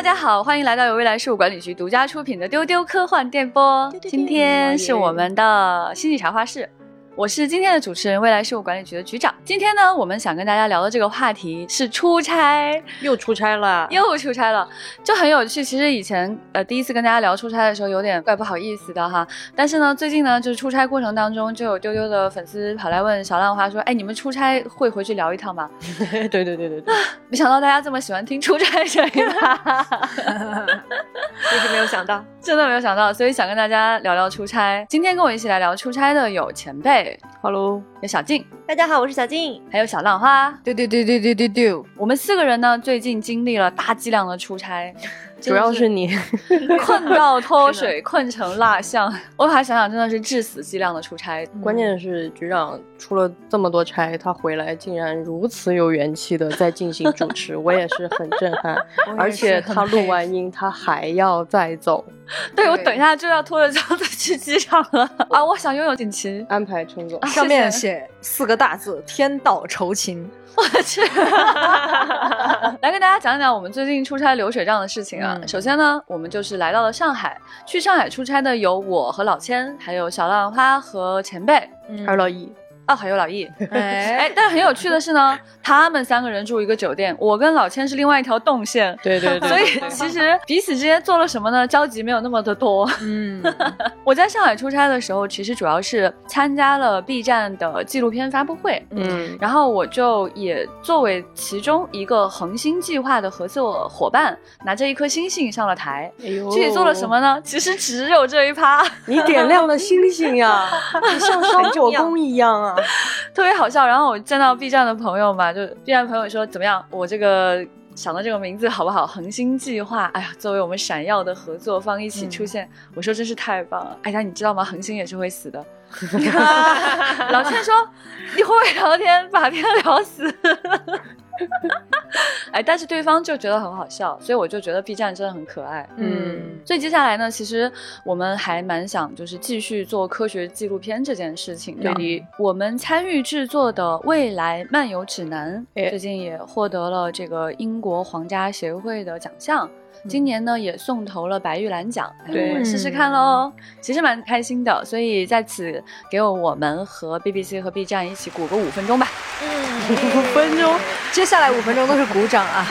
大家好，欢迎来到由未来事务管理局独家出品的丢丢科幻电波。今天是我们的星际茶话室。我是今天的主持人，未来事务管理局的局长。今天呢，我们想跟大家聊的这个话题是出差，又出差了，又出差了，就很有趣。其实以前呃第一次跟大家聊出差的时候，有点怪不好意思的哈。但是呢，最近呢，就是出差过程当中，就有丢丢的粉丝跑来问小浪花说：“哎，你们出差会回去聊一趟吗？”对对对对对，没想到大家这么喜欢听出差声音，一 直没有想到，真的没有想到，所以想跟大家聊聊出差。今天跟我一起来聊出差的有前辈。Hello，有小静，大家好，我是小静，还有小浪花，丢丢丢丢丢丢丢，我们四个人呢，最近经历了大剂量的出差。主要是你 困到脱水，困成蜡像。我还想想，真的是致死剂量的出差。关键是局长出了这么多差，他回来竟然如此有元气的在进行主持，我也是很震撼。而且他录完音，他还要再走。对，我等一下就要拖着箱子去机场了 啊！我想拥有锦旗，安排乘坐，上面写四个大字：天道酬勤。我去，来跟大家讲讲我们最近出差流水账的事情啊。首先呢，我们就是来到了上海，去上海出差的有我和老千，还有小浪花和前辈，还有老易。哦，还有老易，哎，但是很有趣的是呢，他们三个人住一个酒店，我跟老千是另外一条动线，对对对，所以其实彼此之间做了什么呢？交集没有那么的多。嗯，我在上海出差的时候，其实主要是参加了 B 站的纪录片发布会，嗯，然后我就也作为其中一个恒星计划的合作伙伴，拿着一颗星星上了台。哎呦，具体做了什么呢？其实只有这一趴。你点亮了星星呀，像烧火工一样啊。特别好笑，然后我见到 B 站的朋友嘛，就 B 站朋友说怎么样？我这个想到这个名字好不好？恒星计划，哎呀，作为我们闪耀的合作方一起出现，我说真是太棒了。哎呀，你知道吗？恒星也是会死的。老千说，你会不会聊天把天聊死？哎，但是对方就觉得很好笑，所以我就觉得 B 站真的很可爱。嗯，所以接下来呢，其实我们还蛮想就是继续做科学纪录片这件事情。对，我们参与制作的《未来漫游指南》最近也获得了这个英国皇家协会的奖项。今年呢也送投了白玉兰奖，对，试试看喽，其实蛮开心的，所以在此给我们和 BBC 和 B 站一起鼓个五分钟吧。嗯，五分钟，接下来五分钟都是鼓掌啊。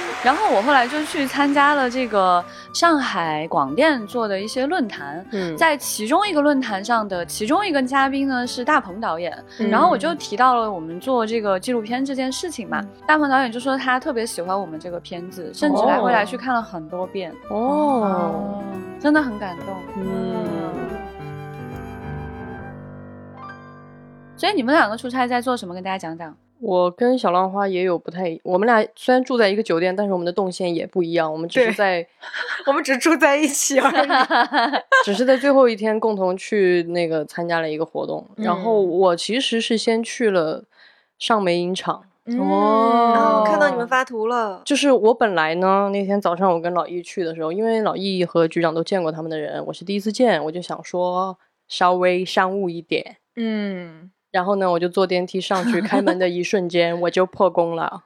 然后我后来就去参加了这个上海广电做的一些论坛，嗯，在其中一个论坛上的其中一个嘉宾呢是大鹏导演，然后我就提到了我们做这个纪录片这件事情嘛，大鹏导演就说他特别喜欢我们这个片子。甚至还回来去看了很多遍哦，真的很感动。嗯，所以你们两个出差在做什么？跟大家讲讲。我跟小浪花也有不太，我们俩虽然住在一个酒店，但是我们的动线也不一样。我们只是在，我们只住在一起而已，只是在最后一天共同去那个参加了一个活动。然后我其实是先去了上梅影厂。哦，看到你们发图了。就是我本来呢，那天早上我跟老易去的时候，因为老易和局长都见过他们的人，我是第一次见，我就想说稍微商务一点。嗯，然后呢，我就坐电梯上去，开门的一瞬间我就破功了，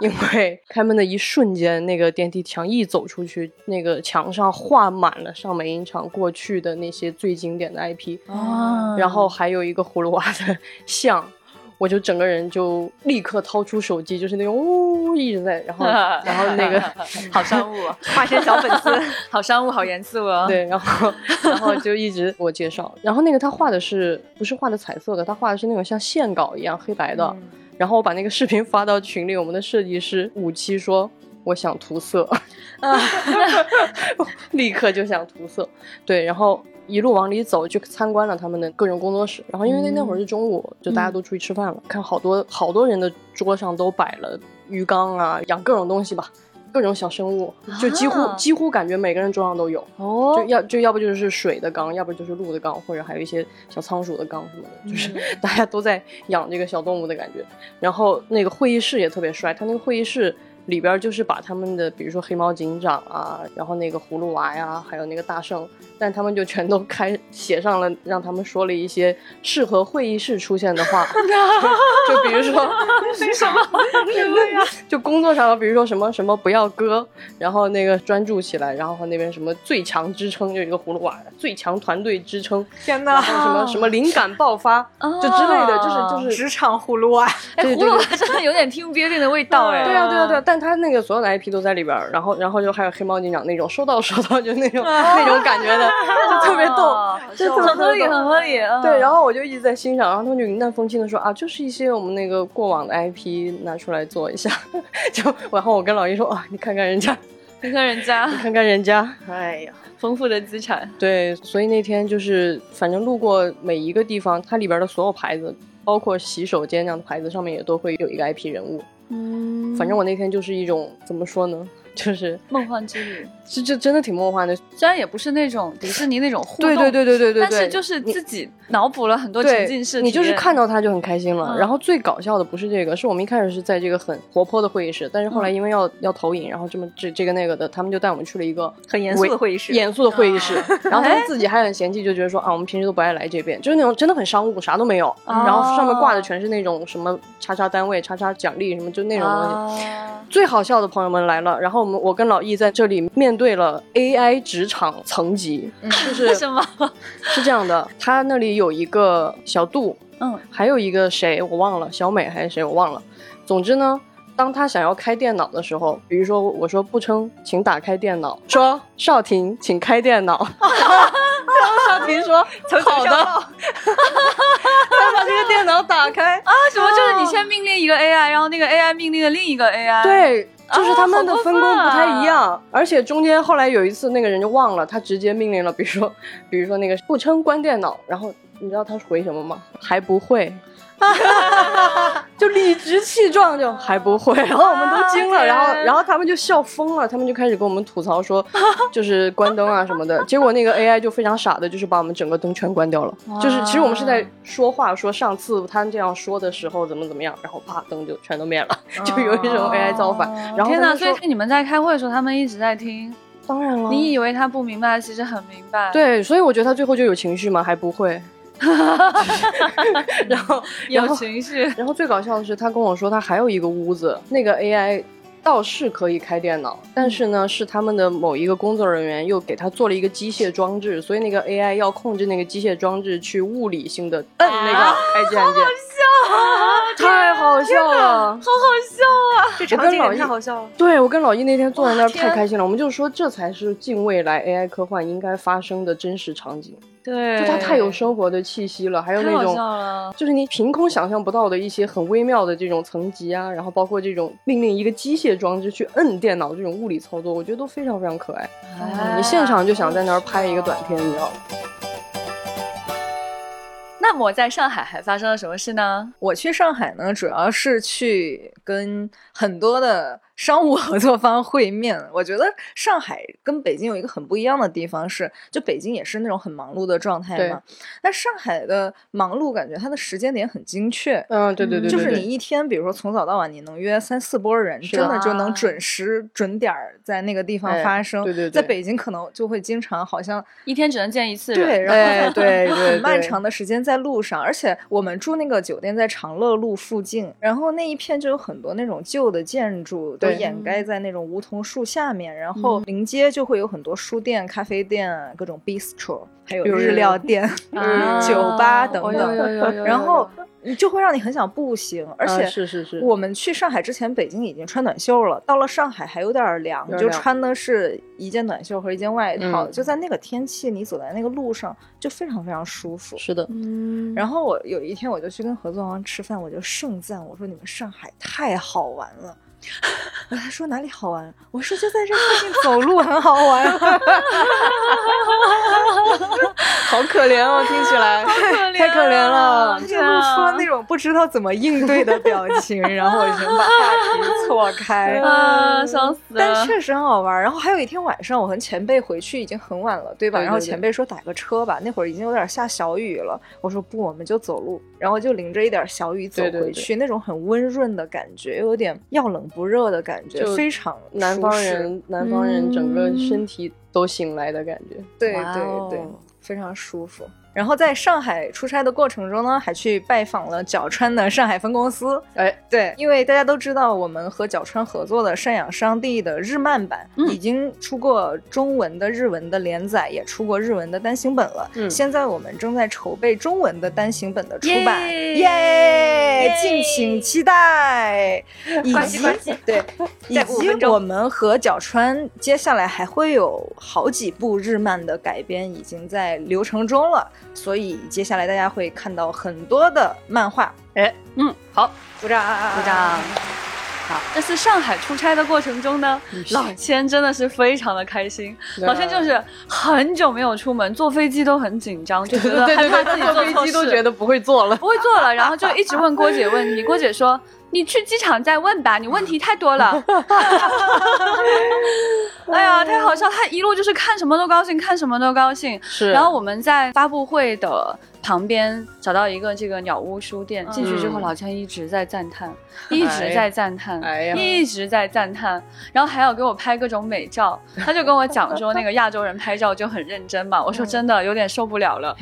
因为开门的一瞬间，那个电梯墙一走出去，那个墙上画满了上美影厂过去的那些最经典的 IP，哦，然后还有一个葫芦娃的像。我就整个人就立刻掏出手机，就是那种呜一直在，然后 然后那个 好商务，化身小粉丝，好商务，好严肃哦。对，然后然后就一直给我介绍，然后那个他画的是不是画的彩色的？他画的是那种像线稿一样黑白的。然后我把那个视频发到群里，我们的设计师五七说我想涂色，啊立刻就想涂色。对，然后。一路往里走，就参观了他们的各种工作室。然后因为那那会儿是中午，就大家都出去吃饭了。看好多好多人的桌上都摆了鱼缸啊，养各种东西吧，各种小生物，就几乎几乎感觉每个人桌上都有。哦，就要就要不就是水的缸，要不就是鹿的缸，或者还有一些小仓鼠的缸什么的，就是 大家都在养这个小动物的感觉。然后那个会议室也特别帅，他那个会议室。里边就是把他们的，比如说黑猫警长啊，然后那个葫芦娃呀，还有那个大圣，但他们就全都开写上了，让他们说了一些适合会议室出现的话，就比如说什么 就工作上，比如说什么什么不要割，然后那个专注起来，然后和那边什么最强支撑，就一个葫芦娃，最强团队支撑，天哪，什么什么灵感爆发，就之类的，就是就是职场葫芦娃，哎，葫芦娃真的有点 team building 的味道哎，对啊对啊对啊，但他那个所有的 IP 都在里边，然后然后就还有黑猫警长那种说到说到就那种那种感觉的。就特别逗，就很合理，很合理。对，然后我就一直在欣赏，然后他们就云淡风轻的说啊，就是一些我们那个过往的 IP 拿出来做一下。就然后我跟老一说啊，你看看人家，看看人家，你看看人家，哎呀，丰富的资产。对，所以那天就是反正路过每一个地方，它里边的所有牌子，包括洗手间这样的牌子上面也都会有一个 IP 人物。嗯，反正我那天就是一种怎么说呢？就是梦幻之旅，这这真的挺梦幻的。虽然也不是那种迪士尼那种互动，对对对对对对，但是就是自己脑补了很多情境式。你就是看到他就很开心了。然后最搞笑的不是这个，是我们一开始是在这个很活泼的会议室，但是后来因为要要投影，然后这么这这个那个的，他们就带我们去了一个很严肃的会议室，严肃的会议室。然后他们自己还很嫌弃，就觉得说啊，我们平时都不爱来这边，就是那种真的很商务，啥都没有。然后上面挂的全是那种什么叉叉单位、叉叉奖励什么，就那种东西。最好笑的朋友们来了，然后我们我跟老易在这里面对了 AI 职场层级，就是 什么？是这样的，他那里有一个小度，嗯，还有一个谁我忘了，小美还是谁我忘了。总之呢，当他想要开电脑的时候，比如说我说不称，请打开电脑，说少婷，请开电脑，然后少婷说好的，他把这个电脑打开。啊，什么？就是你先命令一个 AI，然后那个 AI 命令了另一个 AI，对。就是他们的分工不太一样，而且中间后来有一次那个人就忘了，他直接命令了，比如说，比如说那个不称关电脑，然后你知道他回什么吗？还不会。就理直气壮，就还不会，然后我们都惊了，然后然后他们就笑疯了，他们就开始跟我们吐槽说，就是关灯啊什么的。结果那个 AI 就非常傻的，就是把我们整个灯全关掉了。就是其实我们是在说话，说上次他这样说的时候怎么怎么样，然后啪灯就全都灭了，就有一种 AI 造反。然后天哪！所以你们在开会的时候，他们一直在听。当然了，你以为他不明白，其实很明白。对，所以我觉得他最后就有情绪吗？还不会。然后 有情绪，然后最搞笑的是，他跟我说他还有一个屋子，那个 AI 倒是可以开电脑，但是呢，是他们的某一个工作人员又给他做了一个机械装置，所以那个 AI 要控制那个机械装置去物理性的摁那个开机按键。太好笑了，好好笑啊！这场景太好笑了。对我跟老易那天坐在那儿太开心了，我们就说这才是近未来 AI 科幻应该发生的真实场景。对，就它太有生活的气息了，还有那种就是你凭空想象不到的一些很微妙的这种层级啊，然后包括这种命令一个机械装置去摁电脑这种物理操作，我觉得都非常非常可爱。你现场就想在那儿拍一个短片，你知道吗？那么在上海还发生了什么事呢？我去上海呢，主要是去跟很多的。商务 合作方会面，我觉得上海跟北京有一个很不一样的地方是，就北京也是那种很忙碌的状态嘛。但上海的忙碌感觉它的时间点很精确。嗯，对对对，就是你一天，比如说从早到晚，你能约三四波人，真的就能准时准点儿在那个地方发生。对对对，在北京可能就会经常好像一天只能见一次人。对，然后对对，很漫长的时间在路上，而且我们住那个酒店在长乐路附近，然后那一片就有很多那种旧的建筑。掩盖在那种梧桐树下面，然后临街就会有很多书店、咖啡店、各种 bistro，还有日料店、酒吧等等，然后就会让你很想步行。而且是是是，我们去上海之前，北京已经穿短袖了，到了上海还有点凉，就穿的是一件短袖和一件外套。就在那个天气，你走在那个路上就非常非常舒服。是的，嗯。然后我有一天我就去跟合作方吃饭，我就盛赞我说：“你们上海太好玩了。”他说哪里好玩？我说就在这附近走路很好玩。好可怜哦，听起来 太可怜了。就露出了那种不知道怎么应对的表情，然后我就把话题错开。啊，笑死了！但确实很好玩。然后还有一天晚上，我和前辈回去已经很晚了，对吧？然后前辈说打个车吧，那会儿已经有点下小雨了。我说不，我们就走路。然后就淋着一点小雨走回去，那种很温润的感觉，又有点要冷不热的感感觉，非常南方人，南方人整个身体都醒来的感觉。对对对，非常舒服。然后在上海出差的过程中呢，还去拜访了角川的上海分公司。哎，对，因为大家都知道，我们和角川合作的《赡养上帝》的日漫版已经出过中文的、日文的连载，也出过日文的单行本了。嗯，现在我们正在筹备中文的单行本的出版，耶，敬请期待。以及对，以及我们和角川接下来还会有好几部日漫的改编，已经在流程中了。所以接下来大家会看到很多的漫画，哎，嗯，好，鼓掌，鼓掌。好，这次上海出差的过程中呢，老千真的是非常的开心。老千就是很久没有出门，坐飞机都很紧张，就觉得害怕自己坐飞机都觉得不会坐了，不会坐了，然后就一直问郭姐问题。郭姐说：“你去机场再问吧，你问题太多了。”哎呀，太好笑！他一路就是看什么都高兴，看什么都高兴。是。然后我们在发布会的。旁边找到一个这个鸟屋书店，进去之后老千一直在赞叹，一直在赞叹，一直在赞叹，然后还要给我拍各种美照。他就跟我讲说，那个亚洲人拍照就很认真嘛。我说真的有点受不了了。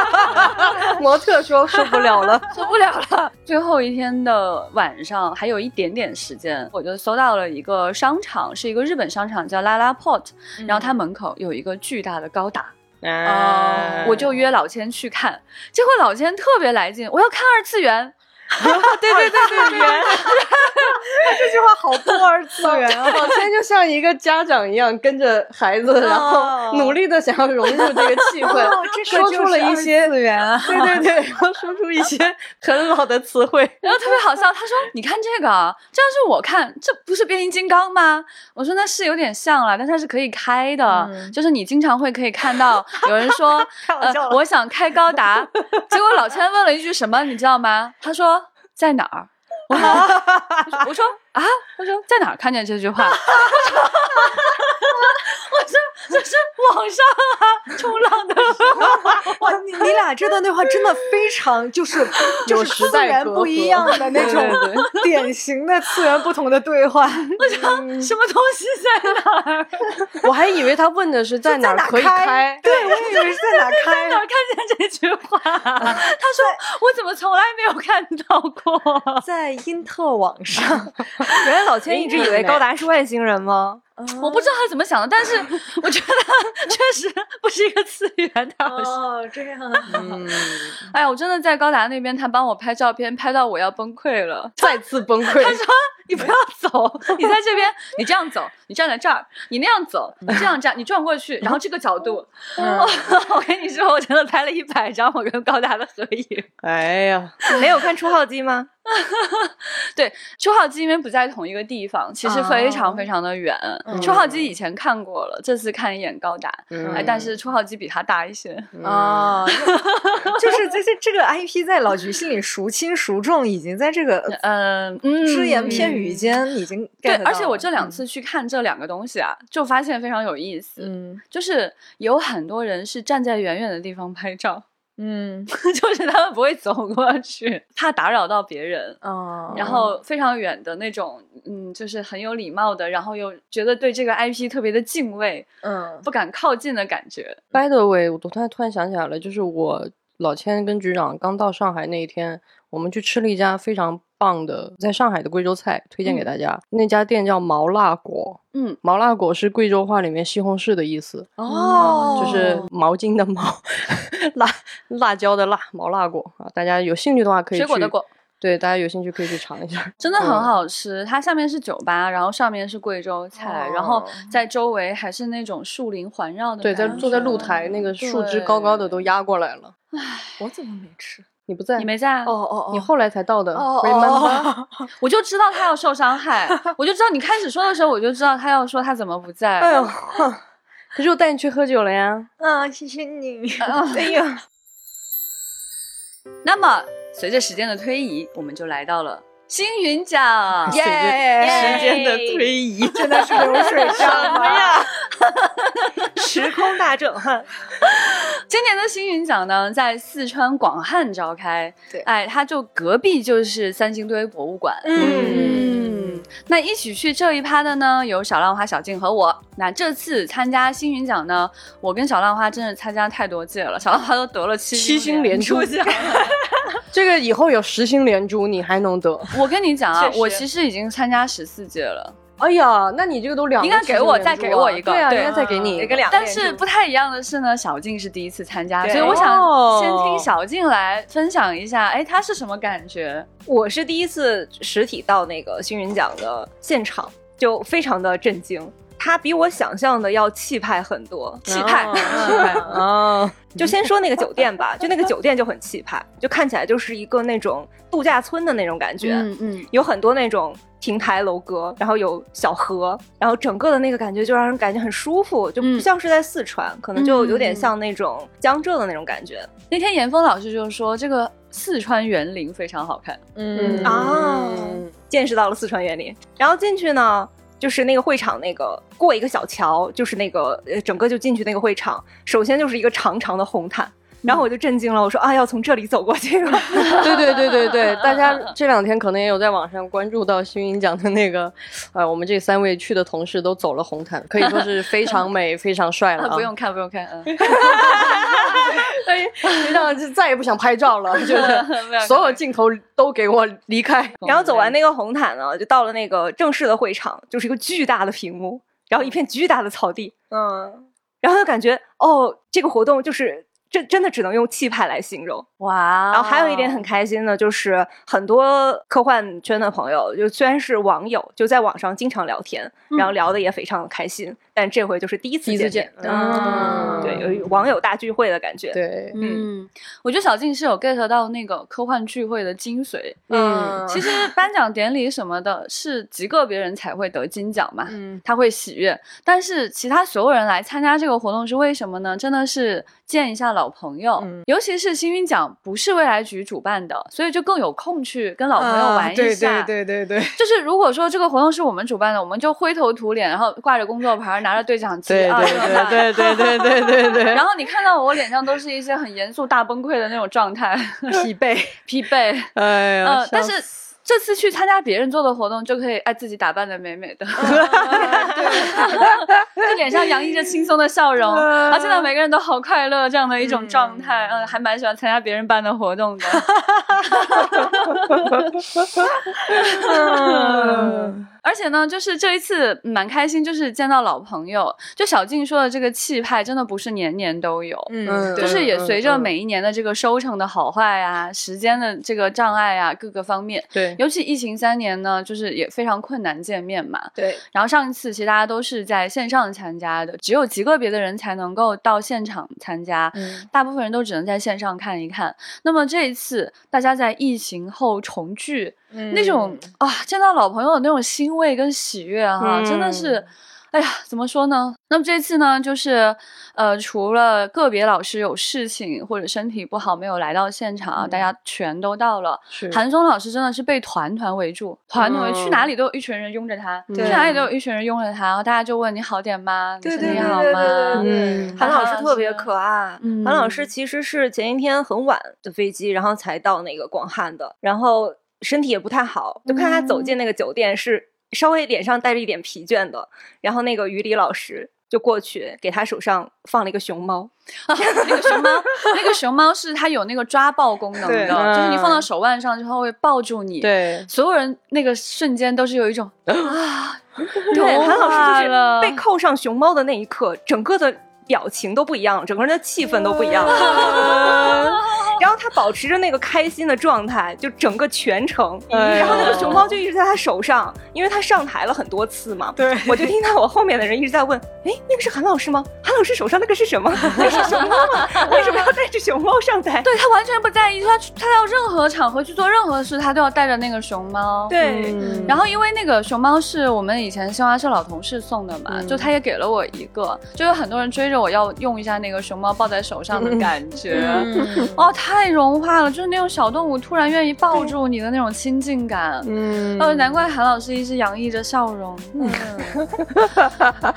模特说受不了了，受不了了。最后一天的晚上还有一点点时间，我就搜到了一个商场，是一个日本商场叫拉拉 Port，然后它门口有一个巨大的高达。哦，我就约老千去看，结果老千特别来劲，我要看二次元。对对对对对，这句话好不二次元啊！老千就像一个家长一样，跟着孩子，然后努力的想要融入这个气氛，说出了一些次元啊，对 对对，然后说出一些很老的词汇，然后特别好笑。他说：“你看这个，这要是我看，这不是变形金刚吗？”我说：“那是有点像了，但它是可以开的，就是你经常会可以看到有人说，呃，我想开高达。”结果老千问了一句什么，你知道吗？他说。在哪儿？我说啊，我说在哪儿看见这句话？我说 这是网上啊，冲浪的时候。哇，你你俩这段对话真的非常就是就是次元不一样的那种 典型的次元不同的对话。我说什么东西在哪儿？我还以为他问的是在哪儿可以开。对，我以为是在哪儿开。在哪儿看见这句话？他说我怎么从来没有看到过？在因特网上。原来老千一直以为高达是外星人吗？我不知道他怎么想的，但是我觉得 确实不是一个次元的。哦，这样。嗯。哎呀，我真的在高达那边，他帮我拍照片，拍到我要崩溃了，再次崩溃。他说：“你不要走，你在这边，你这样走，你站在这儿，你那样走，你这样站，你转过去，然后这个角度。” 我跟你说，我真的拍了一百张我跟高达的合影。哎呀，没有看出号机吗？对，出号机因为不在同一个地方，其实非常非常的远。初号机以前看过了，这次看一眼高达，哎，但是初号机比它大一些啊。就是这这这个 IP 在老菊心里孰轻孰重，已经在这个 嗯只言片语间已经对。而且我这两次去看这两个东西啊，就发现非常有意思。嗯，就是有很多人是站在远远的地方拍照。嗯，就是他们不会走过去，怕打扰到别人。哦，然后非常远的那种，嗯，就是很有礼貌的，然后又觉得对这个 IP 特别的敬畏，嗯，不敢靠近的感觉。By the way，我突然突然想起来了，就是我老千跟局长刚到上海那一天，我们去吃了一家非常。棒的，在上海的贵州菜推荐给大家。那家店叫毛辣果，嗯，毛辣果是贵州话里面西红柿的意思哦，就是毛巾的毛，辣辣椒的辣，毛辣果啊。大家有兴趣的话可以水果的果，对，大家有兴趣可以去尝一下，真的很好吃。它下面是酒吧，然后上面是贵州菜，然后在周围还是那种树林环绕的。对，在坐在露台，那个树枝高高的都压过来了。唉，我怎么没吃？你不在，你没在哦哦哦，你后来才到的。哦哦 我就知道他要受伤害，我就知道你开始说的时候，我就知道他要说他怎么不在。哎呦，可是我带你去喝酒了呀。嗯，谢谢你。哎呀，那么随着时间的推移，我们就来到了星云奖，耶！时间的推移 真的是流水账呀！时空大震撼。今年的星云奖呢，在四川广汉召开。对，哎，它就隔壁就是三星堆博物馆。嗯，那一起去这一趴的呢，有小浪花、小静和我。那这次参加星云奖呢，我跟小浪花真是参加太多届了，小浪花都得了七七星连珠奖。这个以后有十星连珠，你还能得？我跟你讲啊，我其实已经参加十四届了。哎呀，那你这个都两应该给我再给我一个，对啊，应该再给你一个两。但是不太一样的是呢，小静是第一次参加，所以我想先听小静来分享一下，哎，她是什么感觉？我是第一次实体到那个星云奖的现场，就非常的震惊。他比我想象的要气派很多，气派，气派啊！就先说那个酒店吧，就那个酒店就很气派，就看起来就是一个那种度假村的那种感觉，嗯嗯，有很多那种亭台楼阁，然后有小河，然后整个的那个感觉就让人感觉很舒服，就不像是在四川，可能就有点像那种江浙的那种感觉。那天严峰老师就说这个四川园林非常好看，嗯啊，见识到了四川园林，然后进去呢。就是那个会场，那个过一个小桥，就是那个呃，整个就进去那个会场。首先就是一个长长的红毯，然后我就震惊了，我说啊，要从这里走过去吗。对对对对对，大家这两天可能也有在网上关注到星云奖的那个，呃，我们这三位去的同事都走了红毯，可以说是非常美、非常帅了。不用看，不用看，嗯。让就再也不想拍照了，就是所有镜头都给我离开。然后走完那个红毯呢，就到了那个正式的会场，就是一个巨大的屏幕，然后一片巨大的草地，嗯，然后就感觉哦，这个活动就是。这真的只能用气派来形容。哇！然后还有一点很开心的，就是很多科幻圈的朋友，就虽然是网友，就在网上经常聊天，然后聊的也非常的开心。但这回就是第一次见面，嗯，对，有网友大聚会的感觉。对，嗯，我觉得小静是有 get 到那个科幻聚会的精髓。嗯，其实颁奖典礼什么的，是极个别人才会得金奖嘛，嗯，他会喜悦。但是其他所有人来参加这个活动是为什么呢？真的是见一下老朋友，尤其是星云奖不是未来局主办的，所以就更有空去跟老朋友玩一下。对对对对对，就是如果说这个活动是我们主办的，我们就灰头土脸，然后挂着工作牌，拿着对讲机。对对对对对对对对。然后你看到我脸上都是一些很严肃、大崩溃的那种状态，疲惫，疲惫。哎呀，但是。这次去参加别人做的活动，就可以爱自己打扮的美美的，就 脸上洋溢着轻松的笑容，而且呢，每个人都好快乐，这样的一种状态，嗯，还蛮喜欢参加别人办的活动的。而且呢，就是这一次蛮开心，就是见到老朋友。就小静说的这个气派，真的不是年年都有，嗯，就是也随着每一年的这个收成的好坏啊，时间的这个障碍啊，各个方面，对，尤其疫情三年呢，就是也非常困难见面嘛，对。然后上一次其实大家都是在线上参加的，只有极个别的人才能够到现场参加，嗯，大部分人都只能在线上看一看。那么这一次大家在疫情后重聚。那种啊，见到老朋友的那种欣慰跟喜悦哈，真的是。哎呀，怎么说呢？那么这次呢，就是，呃，除了个别老师有事情或者身体不好没有来到现场，大家全都到了。是韩松老师真的是被团团围住，团团去哪里都有一群人拥着他，去哪里都有一群人拥着他，然后大家就问你好点吗？你身体好吗？嗯，韩老师特别可爱。韩老师其实是前一天很晚的飞机，然后才到那个广汉的，然后身体也不太好，就看他走进那个酒店是。稍微脸上带着一点疲倦的，然后那个于理老师就过去给他手上放了一个熊猫，啊那个熊猫，那个熊猫是它有那个抓抱功能的，就是你放到手腕上之后会抱住你。对，所有人那个瞬间都是有一种 啊，对，韩老师就是被扣上熊猫的那一刻，整个的表情都不一样，整个人的气氛都不一样。然后他保持着那个开心的状态，就整个全程。然后那个熊猫就一直在他手上，因为他上台了很多次嘛。对，我就听到我后面的人一直在问：“哎，那个是韩老师吗？韩老师手上那个是什么？那是熊猫吗？为什么要带着熊猫上台？”对他完全不在意，他他到任何场合去做任何事，他都要带着那个熊猫。对，然后因为那个熊猫是我们以前新华社老同事送的嘛，就他也给了我一个，就有很多人追着我要用一下那个熊猫抱在手上的感觉。哦，他。太融化了，就是那种小动物突然愿意抱住你的那种亲近感。嗯，哦，难怪韩老师一直洋溢着笑容。嗯，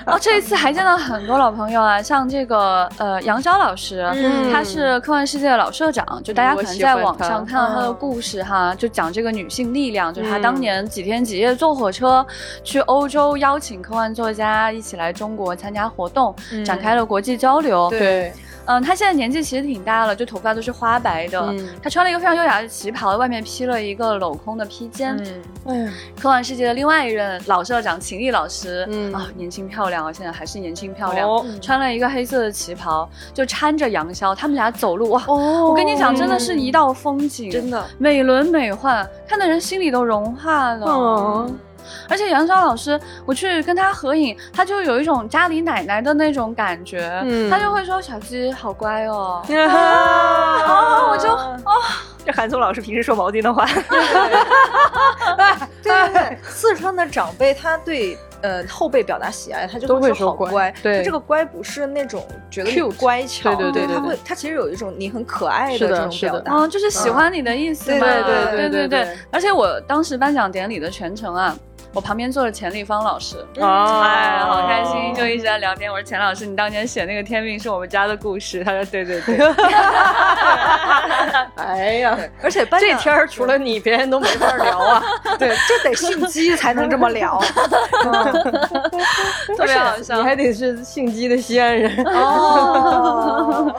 哦，这一次还见到很多老朋友啊，像这个呃杨钊老师，他是科幻世界的老社长，就大家可能在网上看到他的故事哈，就讲这个女性力量，就是他当年几天几夜坐火车去欧洲，邀请科幻作家一起来中国参加活动，展开了国际交流。对。嗯，他现在年纪其实挺大了，就头发都是花白的。他穿了一个非常优雅的旗袍，外面披了一个镂空的披肩。嗯，科幻世界的另外一任老社长秦丽老师，啊，年轻漂亮啊，现在还是年轻漂亮。穿了一个黑色的旗袍，就搀着杨潇，他们俩走路哇，我跟你讲，真的是一道风景，真的美轮美奂，看的人心里都融化了。而且杨超老师，我去跟他合影，他就有一种家里奶奶的那种感觉，他就会说：“小鸡好乖哦。”啊，我就啊，这韩松老师平时说毛巾的话，对对对，四川的长辈他对呃后辈表达喜爱，他就会说好乖。对，这个乖不是那种觉得有乖巧，对对对，他会他其实有一种你很可爱的这种表达，嗯，就是喜欢你的意思嘛。对对对对对，而且我当时颁奖典礼的全程啊。我旁边坐着钱立芳老师，哎，好开心，就一直在聊天。我说钱老师，你当年写那个天命是我们家的故事。他说对对对。哎呀，而且这天儿除了你，别人都没法聊啊。对，这得姓姬才能这么聊。特别好笑，你还得是姓姬的西安人。哦。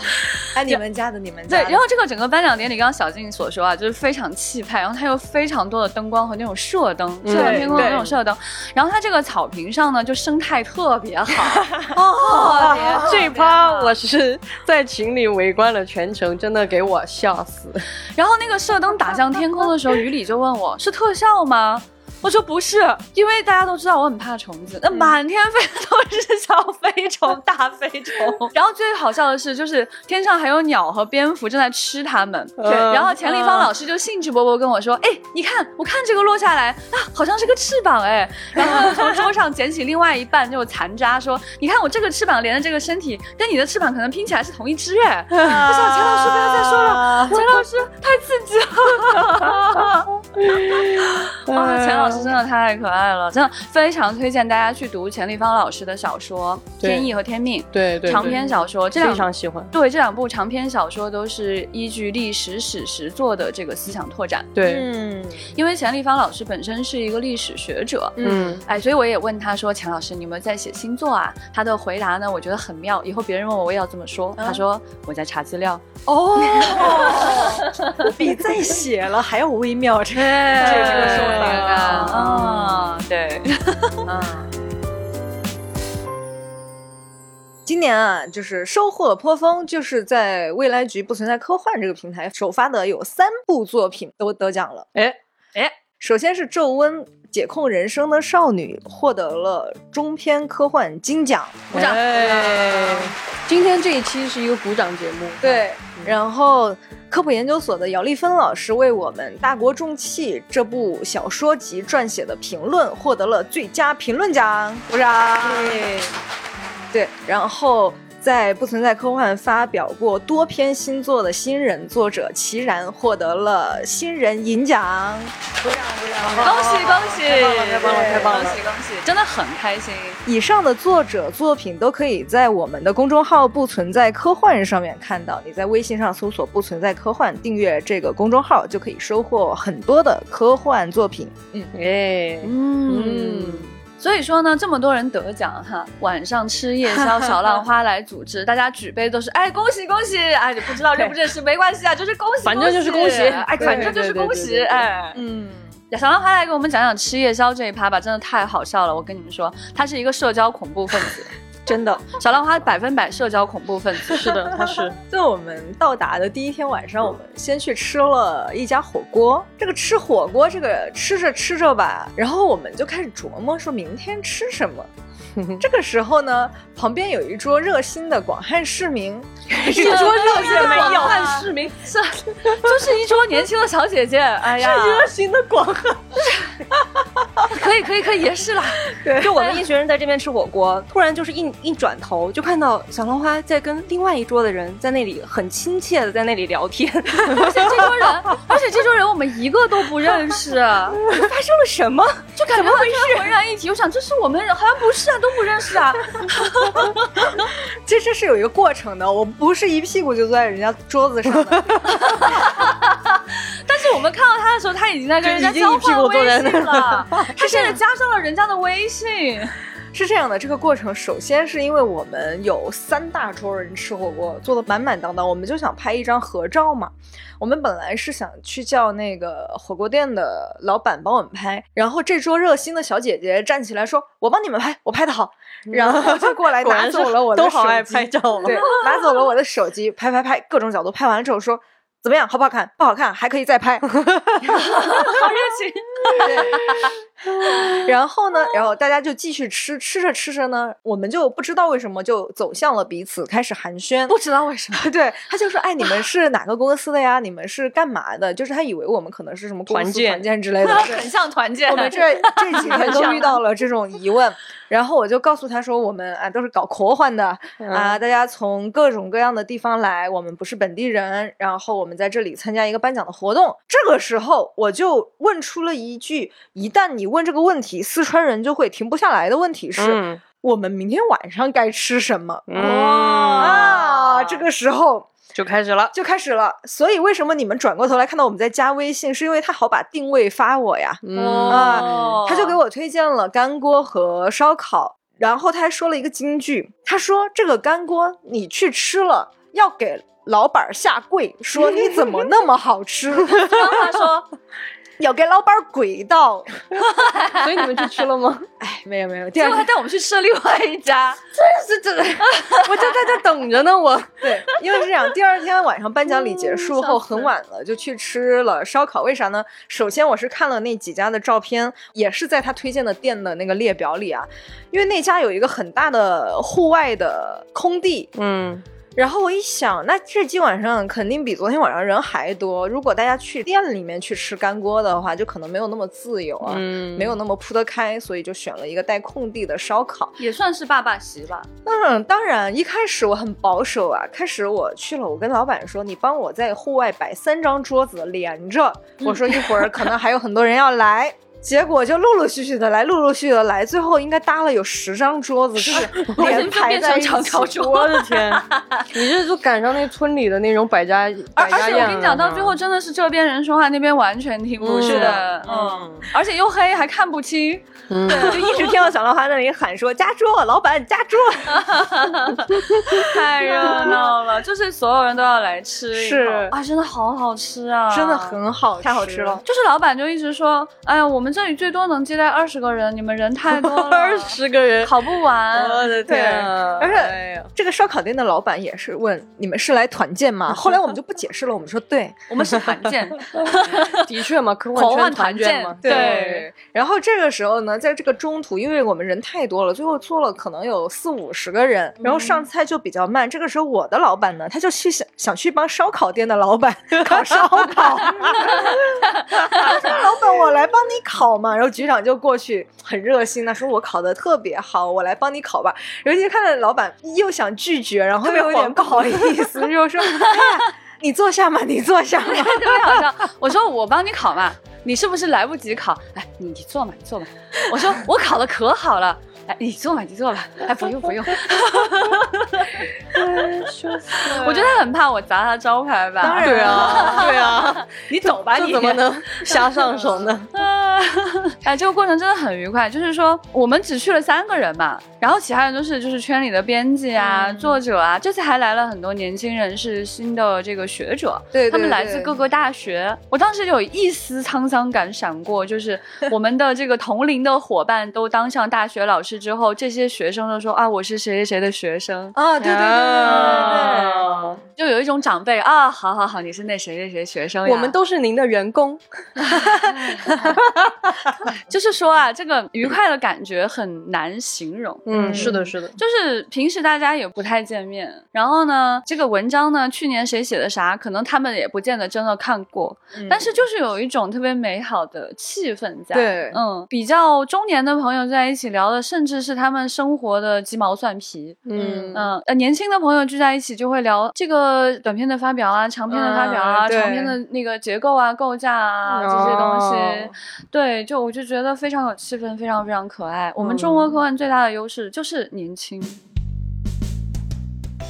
哎，你们家的，你们家。对，然后这个整个颁奖典礼，刚刚小静所说啊，就是非常气派，然后它有非常多的灯光和那种射灯，射向天空种射灯。然后它这个草坪上呢，就生态特别好。哦，这趴我是在群里围观了全程，真的给我笑死。然后那个射灯打向天空的时候，于里就问我是特效吗？我说不是，因为大家都知道我很怕虫子，那满天飞的都是小飞虫、大飞虫。然后最好笑的是，就是天上还有鸟和蝙蝠正在吃它们。对。然后钱立芳老师就兴致勃勃跟我说：“哎，你看，我看这个落下来啊，好像是个翅膀哎。”然后从桌上捡起另外一半就残渣，说：“你看我这个翅膀连着这个身体，跟你的翅膀可能拼起来是同一只哎。”我想钱老师不要再说了，钱老师太刺激了。啊，钱老。老师真的太可爱了，真的非常推荐大家去读钱立芳老师的小说《天意》和《天命》。对对，长篇小说，这非常喜欢。对，这两部长篇小说都是依据历史史实做的这个思想拓展。对，嗯，因为钱立芳老师本身是一个历史学者，嗯，哎，所以我也问他说：“钱老师，你有没有在写星座啊？”他的回答呢，我觉得很妙。以后别人问我，我也要这么说。他说：“我在查资料。”哦，比在写了还要微妙，这这个说法啊，对，嗯。今年啊，就是收获颇丰，就是在未来局不存在科幻这个平台首发的有三部作品都得奖了。哎哎，首先是《皱温解控人生的少女》获得了中篇科幻金奖，鼓掌。今天这一期是一个鼓掌节目，对。然后，科普研究所的姚丽芬老师为我们《大国重器》这部小说集撰写的评论获得了最佳评论奖，鼓掌。对，然后。在不存在科幻发表过多篇新作的新人作者齐然获得了新人银奖，鼓掌鼓掌，恭喜恭喜，太棒了太棒了太棒了，恭喜恭喜，真的很开心。以上的作者作品都可以在我们的公众号“不存在科幻”上面看到。你在微信上搜索“不存在科幻”，订阅这个公众号就可以收获很多的科幻作品。嗯，哎，嗯。所以说呢，这么多人得奖哈，晚上吃夜宵，小浪花来组织，大家举杯都是哎恭喜恭喜，哎不知道认不认识没关系啊，就是恭喜，反正就是恭喜，哎反正就是恭喜，哎。嗯，小浪花来给我们讲讲吃夜宵这一趴吧，真的太好笑了，我跟你们说，他是一个社交恐怖分子。真的，小浪花百分百社交恐怖分子。是的，他是。在我们到达的第一天晚上，我们先去吃了一家火锅。这个吃火锅，这个吃着吃着吧，然后我们就开始琢磨，说明天吃什么。这个时候呢，旁边有一桌热心的广汉市民，一桌热心的广汉市民是，就是一桌年轻的小姐姐。哎呀，热心的广汉，可可以可以可以，也是啦。对，就我们一群人在这边吃火锅，突然就是一一转头，就看到小浪花在跟另外一桌的人在那里很亲切的在那里聊天，而且这桌人，而且这桌人我们一个都不认识，发生了什么？就感觉浑然一体。我想这是我们好像不是啊，都不认识啊。这这是有一个过程的，我不是一屁股就坐在人家桌子上的。但是我们看到他的时候，他已经在跟人家交换微信了。他现在加上了人家的微信。是这样的，这个过程首先是因为我们有三大桌人吃火锅，做的满满当当，我们就想拍一张合照嘛。我们本来是想去叫那个火锅店的老板帮我们拍，然后这桌热心的小姐姐站起来说：“我帮你们拍，我拍的好。”然后就过来 拿走了我的手机，都好爱拍照，对，拿走了我的手机，拍拍拍，各种角度拍完了之后说。怎么样，好不好看？不好看，还可以再拍。好热情。然后呢，然后大家就继续吃，吃着吃着呢，我们就不知道为什么就走向了彼此，开始寒暄。不知道为什么，对，他就说：“哎，你们是哪个公司的呀？你们是干嘛的？”就是他以为我们可能是什么团建、团建之类的，很像团建。我们这这几天都遇到了这种疑问。然后我就告诉他说：“我们啊都是搞科幻的啊，大家从各种各样的地方来，我们不是本地人。然后我们在这里参加一个颁奖的活动。这个时候我就问出了一句：一旦你问这个问题，四川人就会停不下来的问题是：我们明天晚上该吃什么？哇啊！这个时候。”就开始了，就开始了。所以为什么你们转过头来看到我们在加微信，是因为他好把定位发我呀？啊，他就给我推荐了干锅和烧烤，然后他还说了一个金句，他说这个干锅你去吃了要给老板下跪，说你怎么那么好吃？他说。要给老板跪倒，所以你们去吃了吗？哎，没有没有，第二天带我们去吃了另外一家，真是真的，我就在这等着呢。我对，因为是这样，第二天晚上颁奖礼结束后很晚了，就去吃了烧烤。为啥呢？首先我是看了那几家的照片，也是在他推荐的店的那个列表里啊，因为那家有一个很大的户外的空地，嗯。然后我一想，那这今晚上肯定比昨天晚上人还多。如果大家去店里面去吃干锅的话，就可能没有那么自由啊，没有那么铺得开，所以就选了一个带空地的烧烤，也算是爸爸席吧。嗯，当然，一开始我很保守啊。开始我去了，我跟老板说：“你帮我在户外摆三张桌子连着。”我说：“一会儿可能还有很多人要来。”结果就陆陆续续的来，陆陆续续的来，最后应该搭了有十张桌子，就是连排在一起。我的天，你这就赶上那村里的那种百家百家宴。我跟你讲，到最后真的是这边人说话，那边完全听不是的，嗯，而且又黑，还看不清，对，就一直听到小浪花在那里喊说：“加桌，老板加桌。”太热闹了，就是所有人都要来吃，是。啊，真的好好吃啊，真的很好，太好吃了。就是老板就一直说：“哎呀，我们。”这里最多能接待二十个人，你们人太多了，二十个人烤不完。我的天！而且这个烧烤店的老板也是问你们是来团建吗？后来我们就不解释了，我们说对，我们是团建。的确嘛，科幻团建嘛。对。然后这个时候呢，在这个中途，因为我们人太多了，最后坐了可能有四五十个人，然后上菜就比较慢。这个时候，我的老板呢，他就去想想去帮烧烤店的老板烤烧烤。老板，我来帮你烤。烤嘛，然后局长就过去很热心的说：“我考的特别好，我来帮你考吧。”然后就看到老板又想拒绝，然后又有点不好意思，就说：“哎呀，你坐下嘛，你坐下嘛。”特别好笑。我说：“我帮你考嘛，你是不是来不及考？哎，你你坐嘛，你坐嘛。”我说：“我考的可好了。”哎，你坐吧，你坐吧。哎，不用不用。我觉得他很怕我砸他招牌吧？当然，对啊，对啊。你走吧，你怎么能 瞎上手呢？哎，这个过程真的很愉快。就是说，我们只去了三个人嘛，然后其他人都是就是圈里的编辑啊、作者啊。这次还来了很多年轻人，是新的这个学者，对，他们来自各个大学。我当时有一丝沧桑感闪过，就是我们的这个同龄的伙伴都当上大学老师。之后，这些学生都说啊，我是谁谁谁的学生啊，对对对对对，就有一种长辈啊，好好好，你是那谁谁谁学生，我们都是您的员工，就是说啊，这个愉快的感觉很难形容。嗯，是的，是的，就是平时大家也不太见面，然后呢，这个文章呢，去年谁写的啥，可能他们也不见得真的看过，但是就是有一种特别美好的气氛在。对，嗯，比较中年的朋友在一起聊的，甚至是他们生活的鸡毛蒜皮。嗯嗯，呃，年轻的朋友聚在一起就会聊这个短片的发表啊，长片的发表啊，长片的那个结构啊、构架啊这些东西。对，就我就觉得非常有气氛，非常非常可爱。我们中国科幻最大的优势就是年轻。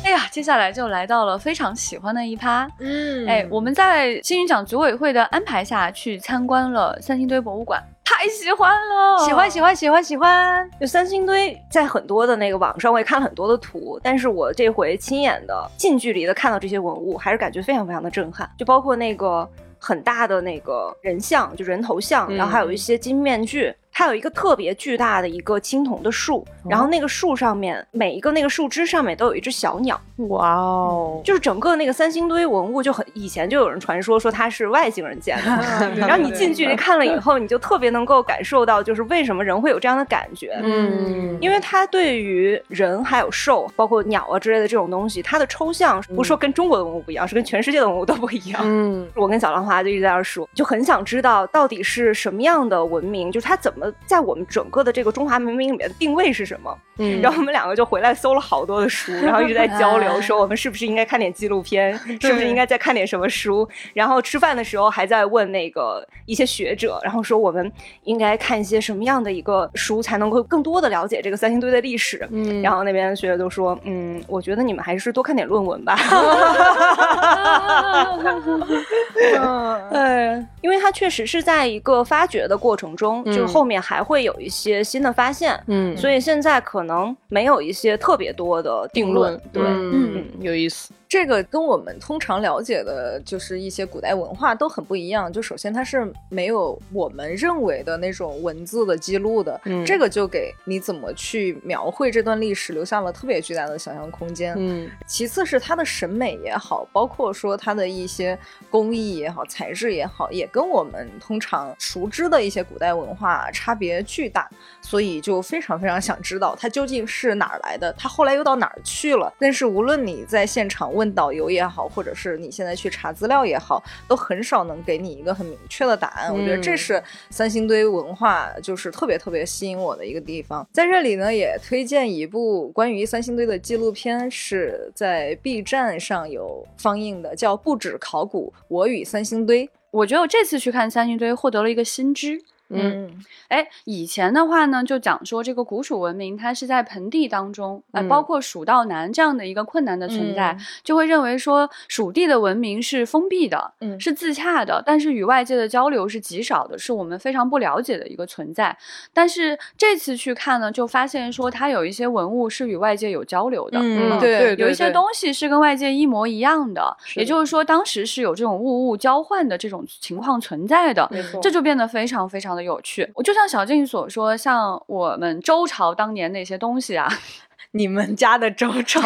哎呀，接下来就来到了非常喜欢的一趴。嗯，哎，我们在金鹰奖组委会的安排下去参观了三星堆博物馆，太喜欢了，喜欢喜欢喜欢喜欢。就三星堆，在很多的那个网上我也看了很多的图，但是我这回亲眼的、近距离的看到这些文物，还是感觉非常非常的震撼。就包括那个很大的那个人像，就人头像，然后还有一些金面具。它有一个特别巨大的一个青铜的树，然后那个树上面每一个那个树枝上面都有一只小鸟。哇哦！就是整个那个三星堆文物就很以前就有人传说说它是外星人建的，然后你近距离看了以后，你就特别能够感受到就是为什么人会有这样的感觉。嗯，因为它对于人还有兽，包括鸟啊之类的这种东西，它的抽象不是说跟中国的文物不一样，是跟全世界的文物都不一样。嗯，我跟小浪花就一直在那说，就很想知道到底是什么样的文明，就是它怎么。在我们整个的这个中华文明里面的定位是什么？嗯，然后我们两个就回来搜了好多的书，然后一直在交流，说我们是不是应该看点纪录片，是不是应该再看点什么书？然后吃饭的时候还在问那个一些学者，然后说我们应该看一些什么样的一个书才能够更多的了解这个三星堆的历史？嗯，然后那边的学者就说，嗯，我觉得你们还是多看点论文吧。嗯，因为它确实是在一个发掘的过程中。就后面还会有一些新的发现，嗯，所以现在可能没有一些特别多的定论，对，嗯，有意思。这个跟我们通常了解的，就是一些古代文化都很不一样。就首先它是没有我们认为的那种文字的记录的，嗯，这个就给你怎么去描绘这段历史留下了特别巨大的想象空间。嗯，其次是它的审美也好，包括说它的一些工艺也好、材质也好，也跟我们通常熟知的一些古代文化差别巨大，所以就非常非常想知道它究竟是哪儿来的，它后来又到哪儿去了。但是无论你在现场。问导游也好，或者是你现在去查资料也好，都很少能给你一个很明确的答案。我觉得这是三星堆文化就是特别特别吸引我的一个地方。在这里呢，也推荐一部关于三星堆的纪录片，是在 B 站上有放映的，叫《不止考古：我与三星堆》。我觉得我这次去看三星堆，获得了一个新知。嗯，哎，以前的话呢，就讲说这个古蜀文明它是在盆地当中，哎，包括蜀道难这样的一个困难的存在，就会认为说蜀地的文明是封闭的，嗯，是自洽的，但是与外界的交流是极少的，是我们非常不了解的一个存在。但是这次去看呢，就发现说它有一些文物是与外界有交流的，嗯，对，有一些东西是跟外界一模一样的，也就是说当时是有这种物物交换的这种情况存在的，这就变得非常非常。有趣，我就像小静所说，像我们周朝当年那些东西啊。你们家的周朝，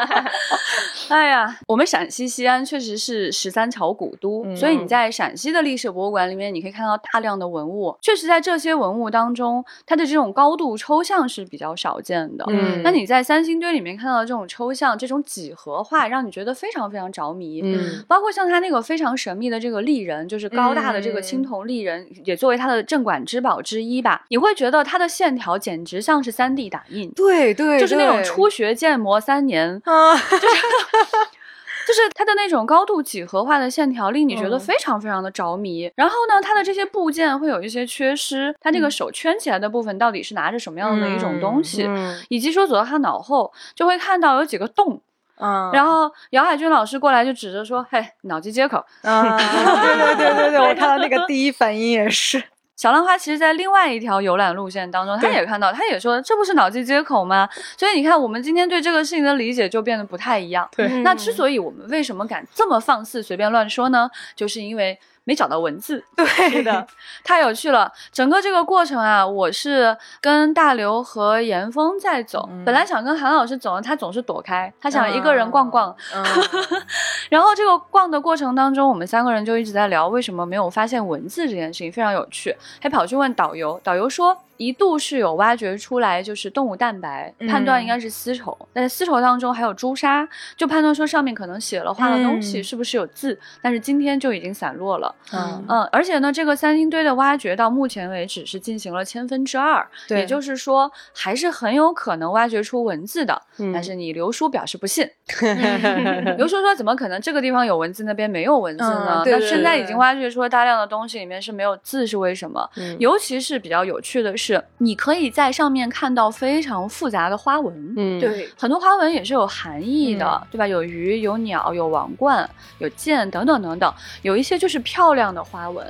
哎呀，我们陕西西安确实是十三朝古都，所以你在陕西的历史博物馆里面，你可以看到大量的文物。确实，在这些文物当中，它的这种高度抽象是比较少见的。嗯，那你在三星堆里面看到的这种抽象、这种几何化，让你觉得非常非常着迷。嗯，包括像它那个非常神秘的这个丽人，就是高大的这个青铜丽人，也作为它的镇馆之宝之一吧。你会觉得它的线条简直像是三 D 打印。对对。就是那种初学建模三年，就是就是它的那种高度几何化的线条，令你觉得非常非常的着迷。然后呢，它的这些部件会有一些缺失，它这个手圈起来的部分到底是拿着什么样的一种东西，以及说走到他脑后就会看到有几个洞，嗯，然后姚海军老师过来就指着说：“嘿，脑机接口。”啊，对对对对对，我 看到那个第一反应也是。小浪花其实，在另外一条游览路线当中，他也看到，他也说，这不是脑机接口吗？所以你看，我们今天对这个事情的理解就变得不太一样。对，那之所以我们为什么敢这么放肆随便乱说呢？就是因为没找到文字。对的，太有趣了。整个这个过程啊，我是跟大刘和严峰在走。本来想跟韩老师走，他总是躲开，他想一个人逛逛。然后这个逛的过程当中，我们三个人就一直在聊为什么没有发现文字这件事情，非常有趣。还跑去问导游，导游说。一度是有挖掘出来，就是动物蛋白，判断应该是丝绸，但是丝绸当中还有朱砂，就判断说上面可能写了画了东西，是不是有字？但是今天就已经散落了。嗯嗯，而且呢，这个三星堆的挖掘到目前为止是进行了千分之二，也就是说还是很有可能挖掘出文字的。但是你刘叔表示不信，刘叔说怎么可能这个地方有文字，那边没有文字呢？那现在已经挖掘出了大量的东西，里面是没有字，是为什么？尤其是比较有趣的是。你可以在上面看到非常复杂的花纹，嗯，对，很多花纹也是有含义的，对吧？有鱼，有鸟，有王冠，有剑，等等等等，有一些就是漂亮的花纹。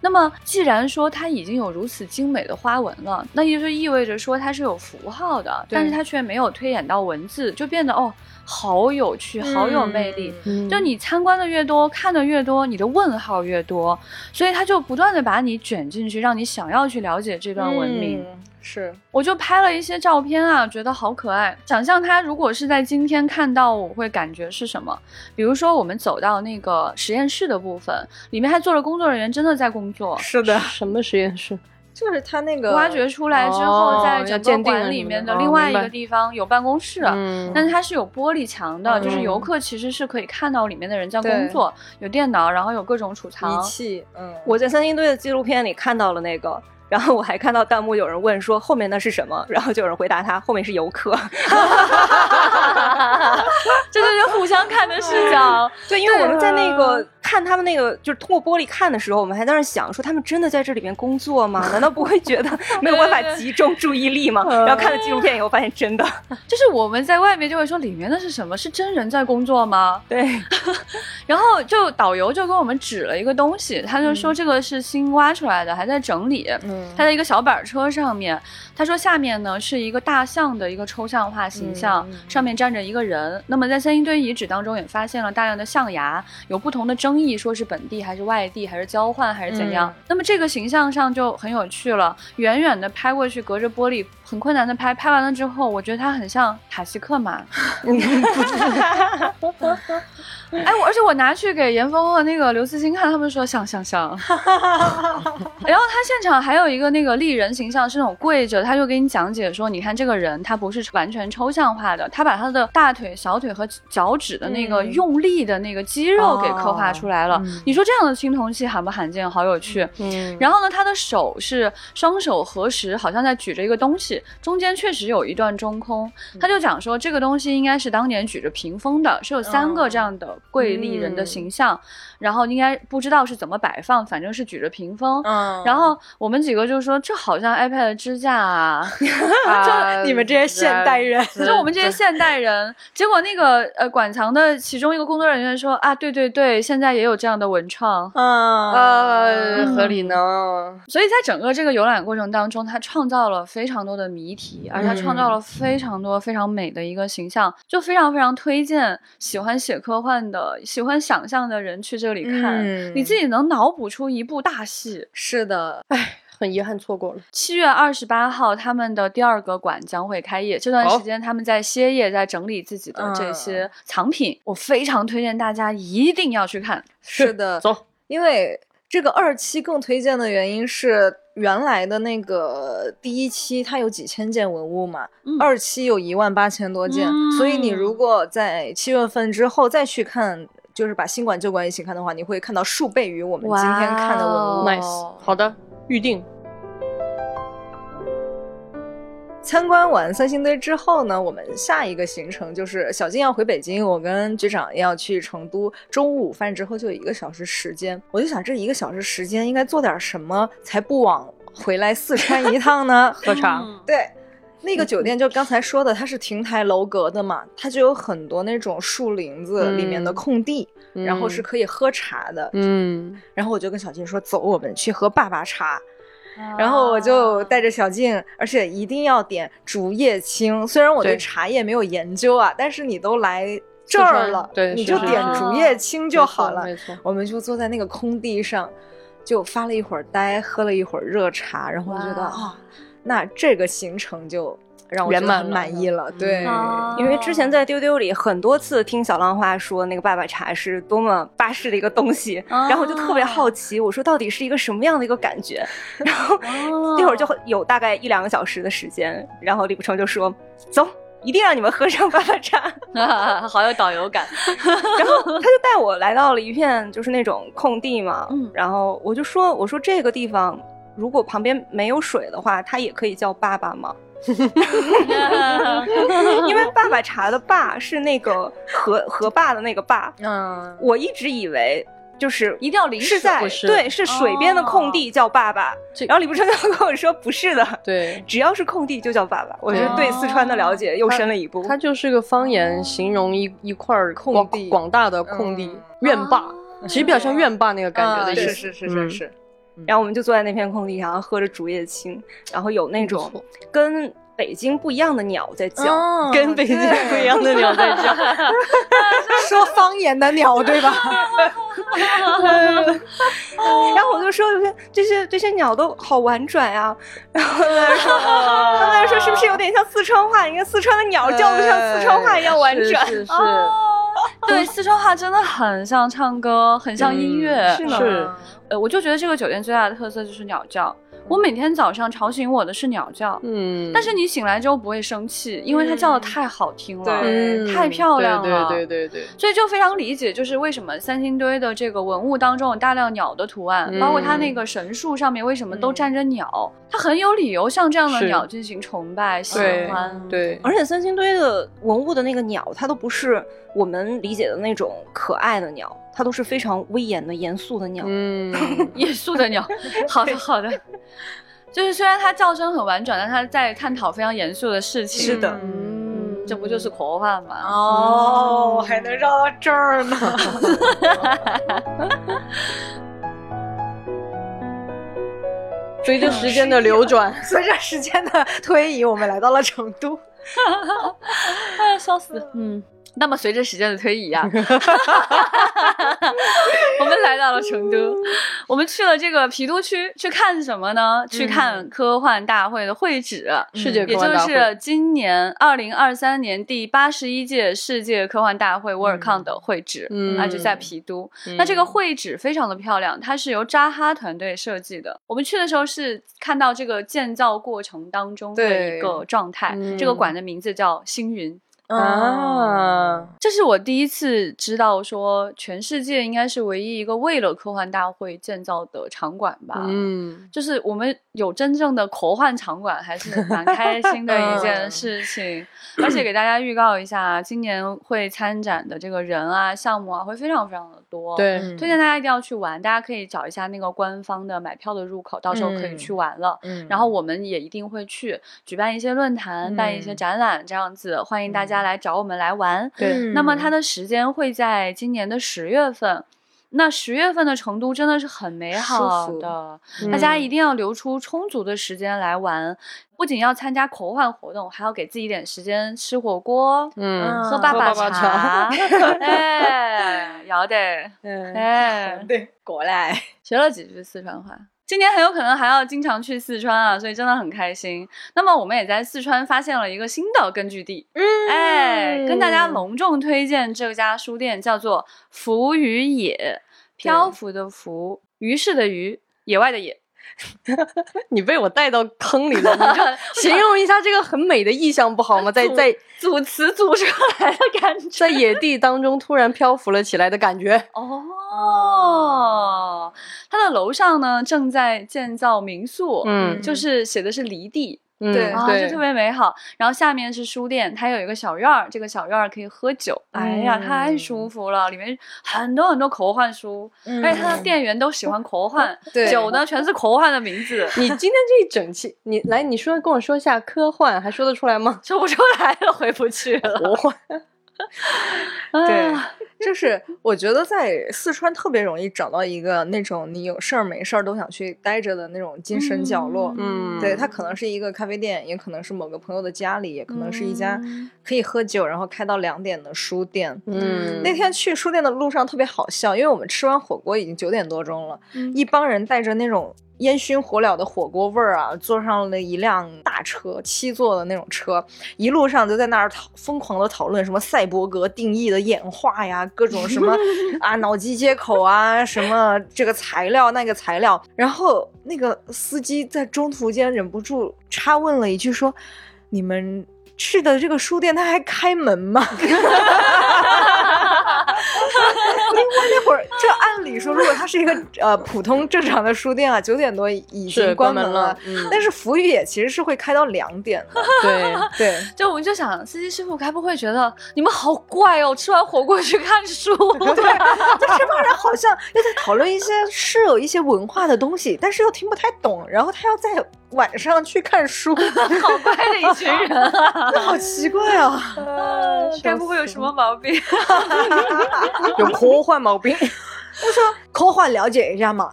那么，既然说它已经有如此精美的花纹了，那也就意味着说它是有符号的，但是它却没有推演到文字，就变得哦。好有趣，好有魅力。就你参观的越多，看的越多，你的问号越多，所以它就不断的把你卷进去，让你想要去了解这段文明。是，我就拍了一些照片啊，觉得好可爱。想象他如果是在今天看到，我会感觉是什么？比如说，我们走到那个实验室的部分，里面还坐着工作人员，真的在工作。是的，什么实验室？就是他那个挖掘出来之后，在整个馆里面的另外一个地方有办公室，但是它是有玻璃墙的，就是游客其实是可以看到里面的人在工作，有电脑，然后有各种储藏仪器。嗯，我在三星堆的纪录片里看到了那个。然后我还看到弹幕有人问说后面那是什么，然后就有人回答他后面是游客，这就是互相看的视角。对，因为我们在那个看他们那个就是通过玻璃看的时候，我们还在那想说他们真的在这里面工作吗？难道不会觉得没有办法集中注意力吗？然后看了纪录片以后发现真的，就是我们在外面就会说里面的是什么？是真人在工作吗？对。然后就导游就跟我们指了一个东西，他就说这个是新挖出来的，还在整理。嗯他在一个小板车上面，他说下面呢是一个大象的一个抽象化形象，上面站着一个人。那么在三星堆遗址当中也发现了大量的象牙，有不同的争议，说是本地还是外地，还是交换还是怎样。那么这个形象上就很有趣了，远远的拍过去，隔着玻璃很困难的拍，拍完了之后，我觉得他很像塔西克马。哎，我而且我拿去给严峰和那个刘慈欣看，他们说像像像。然后他现场还有一个那个立人形象，是那种跪着，他就给你讲解说，你看这个人他不是完全抽象化的，他把他的大腿、小腿和脚趾的那个用力的那个肌肉给刻画出来了。你说这样的青铜器罕不罕见？好有趣。嗯。然后呢，他的手是双手合十，好像在举着一个东西，中间确实有一段中空。他就讲说，这个东西应该是当年举着屏风的，是有三个这样的。跪立人的形象，然后应该不知道是怎么摆放，反正是举着屏风。嗯，然后我们几个就说这好像 iPad 支架啊，就你们这些现代人，就我们这些现代人。结果那个呃馆藏的其中一个工作人员说啊，对对对，现在也有这样的文创，嗯，呃，合理呢。所以在整个这个游览过程当中，他创造了非常多的谜题，而他创造了非常多非常美的一个形象，就非常非常推荐喜欢写科幻。的喜欢想象的人去这里看，你自己能脑补出一部大戏。是的，哎，很遗憾错过了。七月二十八号，他们的第二个馆将会开业。这段时间他们在歇业，在整理自己的这些藏品。我非常推荐大家一定要去看。是的，走，因为。这个二期更推荐的原因是，原来的那个第一期它有几千件文物嘛，二期有一万八千多件，所以你如果在七月份之后再去看，就是把新馆旧馆一起看的话，你会看到数倍于我们今天看的文物。Nice，好的，预定。参观完三星堆之后呢，我们下一个行程就是小静要回北京，我跟局长要去成都。中午午饭之后就有一个小时时间，我就想这一个小时时间应该做点什么才不枉回来四川一趟呢？喝茶。对，那个酒店就刚才说的，它是亭台楼阁的嘛，它就有很多那种树林子里面的空地，然后是可以喝茶的。嗯，然后我就跟小静说，走，我们去喝爸爸茶。然后我就带着小静，而且一定要点竹叶青。虽然我对茶叶没有研究啊，但是你都来这儿了，对，你就点竹叶青就好了。没错，我们就坐在那个空地上，就发了一会儿呆，喝了一会儿热茶，然后觉得啊，那这个行程就。让我圆满满意了，对，因为之前在丢丢里很多次听小浪花说那个爸爸茶是多么巴适的一个东西，然后我就特别好奇，我说到底是一个什么样的一个感觉？然后那会儿就有大概一两个小时的时间，然后李不成就说：“走，一定让你们喝上爸爸茶。”好有导游感。然后他就带我来到了一片就是那种空地嘛，然后我就说：“我说这个地方如果旁边没有水的话，他也可以叫爸爸吗？” 因为爸爸茶的爸是那个河河坝的那个坝，嗯，我一直以为就是一定要临是在对是水边的空地叫爸爸，然后李不成就跟我说不是的，对，只要是空地就叫爸爸。我觉得对四川的了解又深了一步，它就是个方言，形容一一块空地。广大的空地院坝，其实比较像院坝那个感觉的意思，是是是是。然后我们就坐在那片空地上，喝着竹叶青，然后有那种跟北京不一样的鸟在叫，跟北京不一样的鸟在叫，说方言的鸟对吧？然后我就说，这些这些鸟都好婉转呀。然后他们说，他们说是不是有点像四川话？你看四川的鸟叫的像四川话一样婉转。是是。对，四川话真的很像唱歌，很像音乐。是。呃，我就觉得这个酒店最大的特色就是鸟叫。我每天早上吵醒我的是鸟叫，嗯，但是你醒来之后不会生气，因为它叫的太好听了，太漂亮了，对对对对。所以就非常理解，就是为什么三星堆的这个文物当中有大量鸟的图案，包括它那个神树上面为什么都站着鸟，它很有理由向这样的鸟进行崇拜、喜欢。对，而且三星堆的文物的那个鸟，它都不是我们理解的那种可爱的鸟。它都是非常威严的、严肃的鸟，嗯，严肃的鸟。好的，好的。就是虽然它叫声很婉转，但它在探讨非常严肃的事情。是的，嗯，这不就是科幻吗？哦，还能绕到这儿呢。随着时间的流转，随着时间的推移，我们来到了成都。哎呀，笑死！嗯。那么随着时间的推移啊，我们来到了成都，我们去了这个郫都区去看什么呢？去看科幻大会的会址，世界也就是今年二零二三年第八十一届世界科幻大会 Worldcon 的会址，嗯那就在郫都。那这个会址非常的漂亮，它是由扎哈团队设计的。我们去的时候是看到这个建造过程当中的一个状态。这个馆的名字叫星云。啊，这是我第一次知道，说全世界应该是唯一一个为了科幻大会建造的场馆吧。嗯，就是我们有真正的科幻场馆，还是蛮开心的一件事情。而且给大家预告一下，今年会参展的这个人啊、项目啊，会非常非常的多。对，推荐大家一定要去玩，大家可以找一下那个官方的买票的入口，到时候可以去玩了。嗯，然后我们也一定会去举办一些论坛、办一些展览，这样子欢迎大家来找我们来玩。对，那么它的时间会在今年的十月份。那十月份的成都真的是很美好的，大家一定要留出充足的时间来玩。不仅要参加口幻活动，还要给自己点时间吃火锅，嗯，喝爸爸茶。哎，要得，嗯哎，对，过来学了几句四川话。今年很有可能还要经常去四川啊，所以真的很开心。那么我们也在四川发现了一个新的根据地，嗯，哎，跟大家隆重推荐这家书店，叫做浮于野，漂浮的浮，于是的于，野外的野。你被我带到坑里了，你就 形容一下这个很美的意象不好吗？在在组词组出来的感觉，在野地当中突然漂浮了起来的感觉。哦，它的楼上呢正在建造民宿，嗯，就是写的是离地。对，就特别美好。然后下面是书店，它有一个小院儿，这个小院儿可以喝酒。哎呀，太舒服了！里面很多很多科幻书，而且它的店员都喜欢科幻。酒呢，全是科幻的名字。你今天这一整期，你来，你说跟我说一下科幻，还说得出来吗？说不出来了，回不去了。科幻。对，就是我觉得在四川特别容易找到一个那种你有事儿没事儿都想去待着的那种精神角落。嗯，对，它可能是一个咖啡店，也可能是某个朋友的家里，也可能是一家可以喝酒然后开到两点的书店。嗯，那天去书店的路上特别好笑，因为我们吃完火锅已经九点多钟了，一帮人带着那种。烟熏火燎的火锅味儿啊！坐上了一辆大车，七座的那种车，一路上就在那儿讨疯狂的讨论什么赛博格定义的演化呀，各种什么 啊脑机接口啊，什么这个材料那个材料。然后那个司机在中途间忍不住插问了一句说：“你们去的这个书店，它还开门吗？” 因为那会儿，这按理说，如果它是一个呃普通正常的书店啊，九点多已经关门了。但是福宇也其实是会开到两点的。对对，就我们就想，司机师傅该不会觉得你们好怪哦？吃完火锅去看书，对，就这帮人好像又在讨论一些是有一些文化的东西，但是又听不太懂。然后他要在晚上去看书，好乖的一群人啊，好奇怪啊！该不会有什么毛病？有科幻毛病，我说科幻了解一下嘛。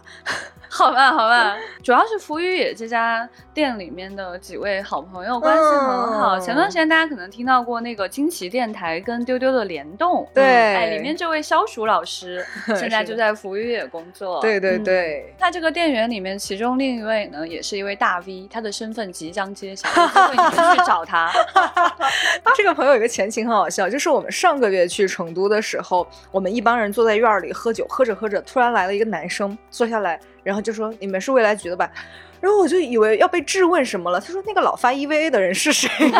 好吧，好吧，主要是福宇野这家店里面的几位好朋友关系很好。前段时间大家可能听到过那个惊奇电台跟丢丢的联动，对，哎，里面这位消暑老师 现在就在福宇野工作。对对对，他这个店员里面，其中另一位呢也是一位大 V，他的身份即将揭晓，会 你们去找他。这个朋友有个前情很好笑，就是我们上个月去成都的时候，我们一帮人坐在院里喝酒，喝着喝着，突然来了一个男生坐下来。然后就说你们是未来局的吧，然后我就以为要被质问什么了。他说那个老发 EVA 的人是谁？哎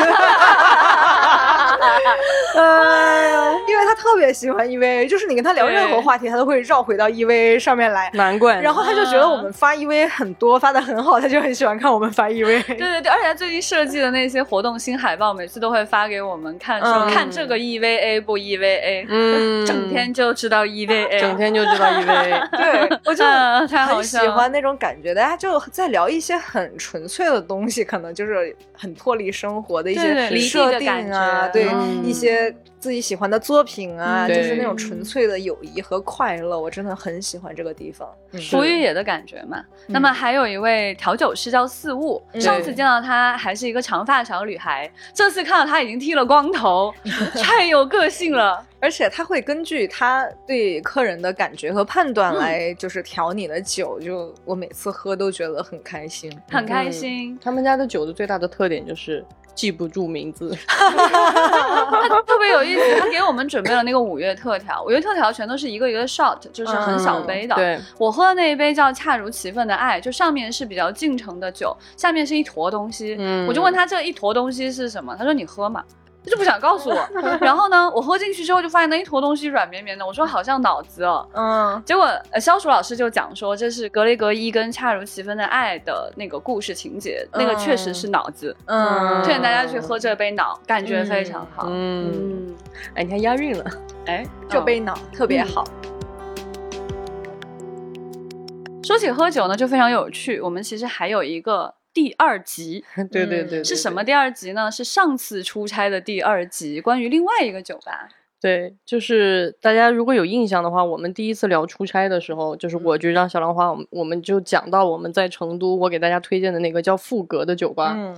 呀，因为他特别喜欢 EVA，就是你跟他聊任何话题，他都会绕回到 EVA 上面来。难怪。然后他就觉得我们发 EVA 很多，发的很好，他就很喜欢看我们发 EVA。对对对，而且他最近设计的那些活动新海报，每次都会发给我们看，说看这个 EVA 不 EVA，嗯，整天就知道 EVA，整天就知道 EVA。对，我就很喜欢那种感觉，大家就在聊一些很纯粹的东西，可能就是很脱离生活的一些设定啊，对。一些自己喜欢的作品啊，就是那种纯粹的友谊和快乐，我真的很喜欢这个地方，福玉野的感觉嘛。那么还有一位调酒师叫四物，上次见到他还是一个长发小女孩，这次看到他已经剃了光头，太有个性了。而且他会根据他对客人的感觉和判断来，就是调你的酒。就我每次喝都觉得很开心，很开心。他们家的酒的最大的特点就是。记不住名字，特别有意思。他给我们准备了那个五月特调，五月特调全都是一个一个 shot，就是很小杯的。对，我喝的那一杯叫恰如其分的爱，就上面是比较敬程的酒，下面是一坨东西。嗯我就问他这一坨东西是什么，他说你喝嘛。他就不想告诉我，然后呢，我喝进去之后就发现那一坨东西软绵绵的，我说好像脑子哦，嗯，结果呃消暑老师就讲说这是格雷格伊跟恰如其分的爱的那个故事情节，那个确实是脑子，嗯，推荐大家去。喝这杯脑，感觉非常好，嗯，哎，你看押韵了，哎，这杯脑特别好。说起喝酒呢，就非常有趣，我们其实还有一个。第二集，对对对，是什么第二集呢？是上次出差的第二集，关于另外一个酒吧。对，就是大家如果有印象的话，我们第一次聊出差的时候，就是我就让小兰花，我们我们就讲到我们在成都，我给大家推荐的那个叫富格的酒吧。嗯。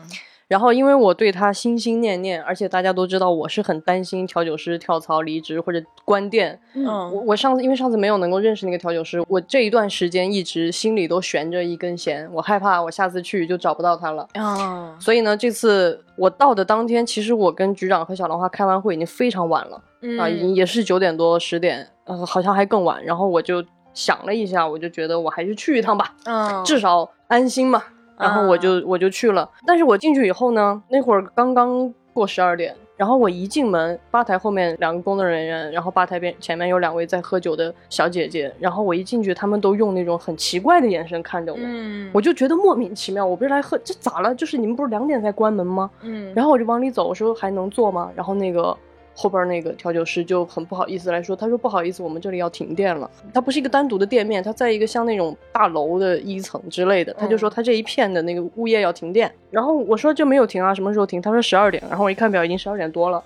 然后，因为我对他心心念念，而且大家都知道我是很担心调酒师跳槽离职或者关店。嗯，我我上次因为上次没有能够认识那个调酒师，我这一段时间一直心里都悬着一根弦，我害怕我下次去就找不到他了。啊，所以呢，这次我到的当天，其实我跟局长和小兰花开完会已经非常晚了，啊，已经也是九点多十点，呃，好像还更晚。然后我就想了一下，我就觉得我还是去一趟吧，嗯，至少安心嘛。然后我就我就去了，但是我进去以后呢，那会儿刚刚过十二点，然后我一进门，吧台后面两个工作人员，然后吧台边前面有两位在喝酒的小姐姐，然后我一进去，他们都用那种很奇怪的眼神看着我，嗯，我就觉得莫名其妙，我不是来喝，这咋了？就是你们不是两点才关门吗？嗯，然后我就往里走，我说还能坐吗？然后那个。后边那个调酒师就很不好意思来说，他说不好意思，我们这里要停电了。它不是一个单独的店面，它在一个像那种大楼的一层之类的。他就说他这一片的那个物业要停电。然后我说就没有停啊，什么时候停？他说十二点。然后我一看表，已经十二点多了。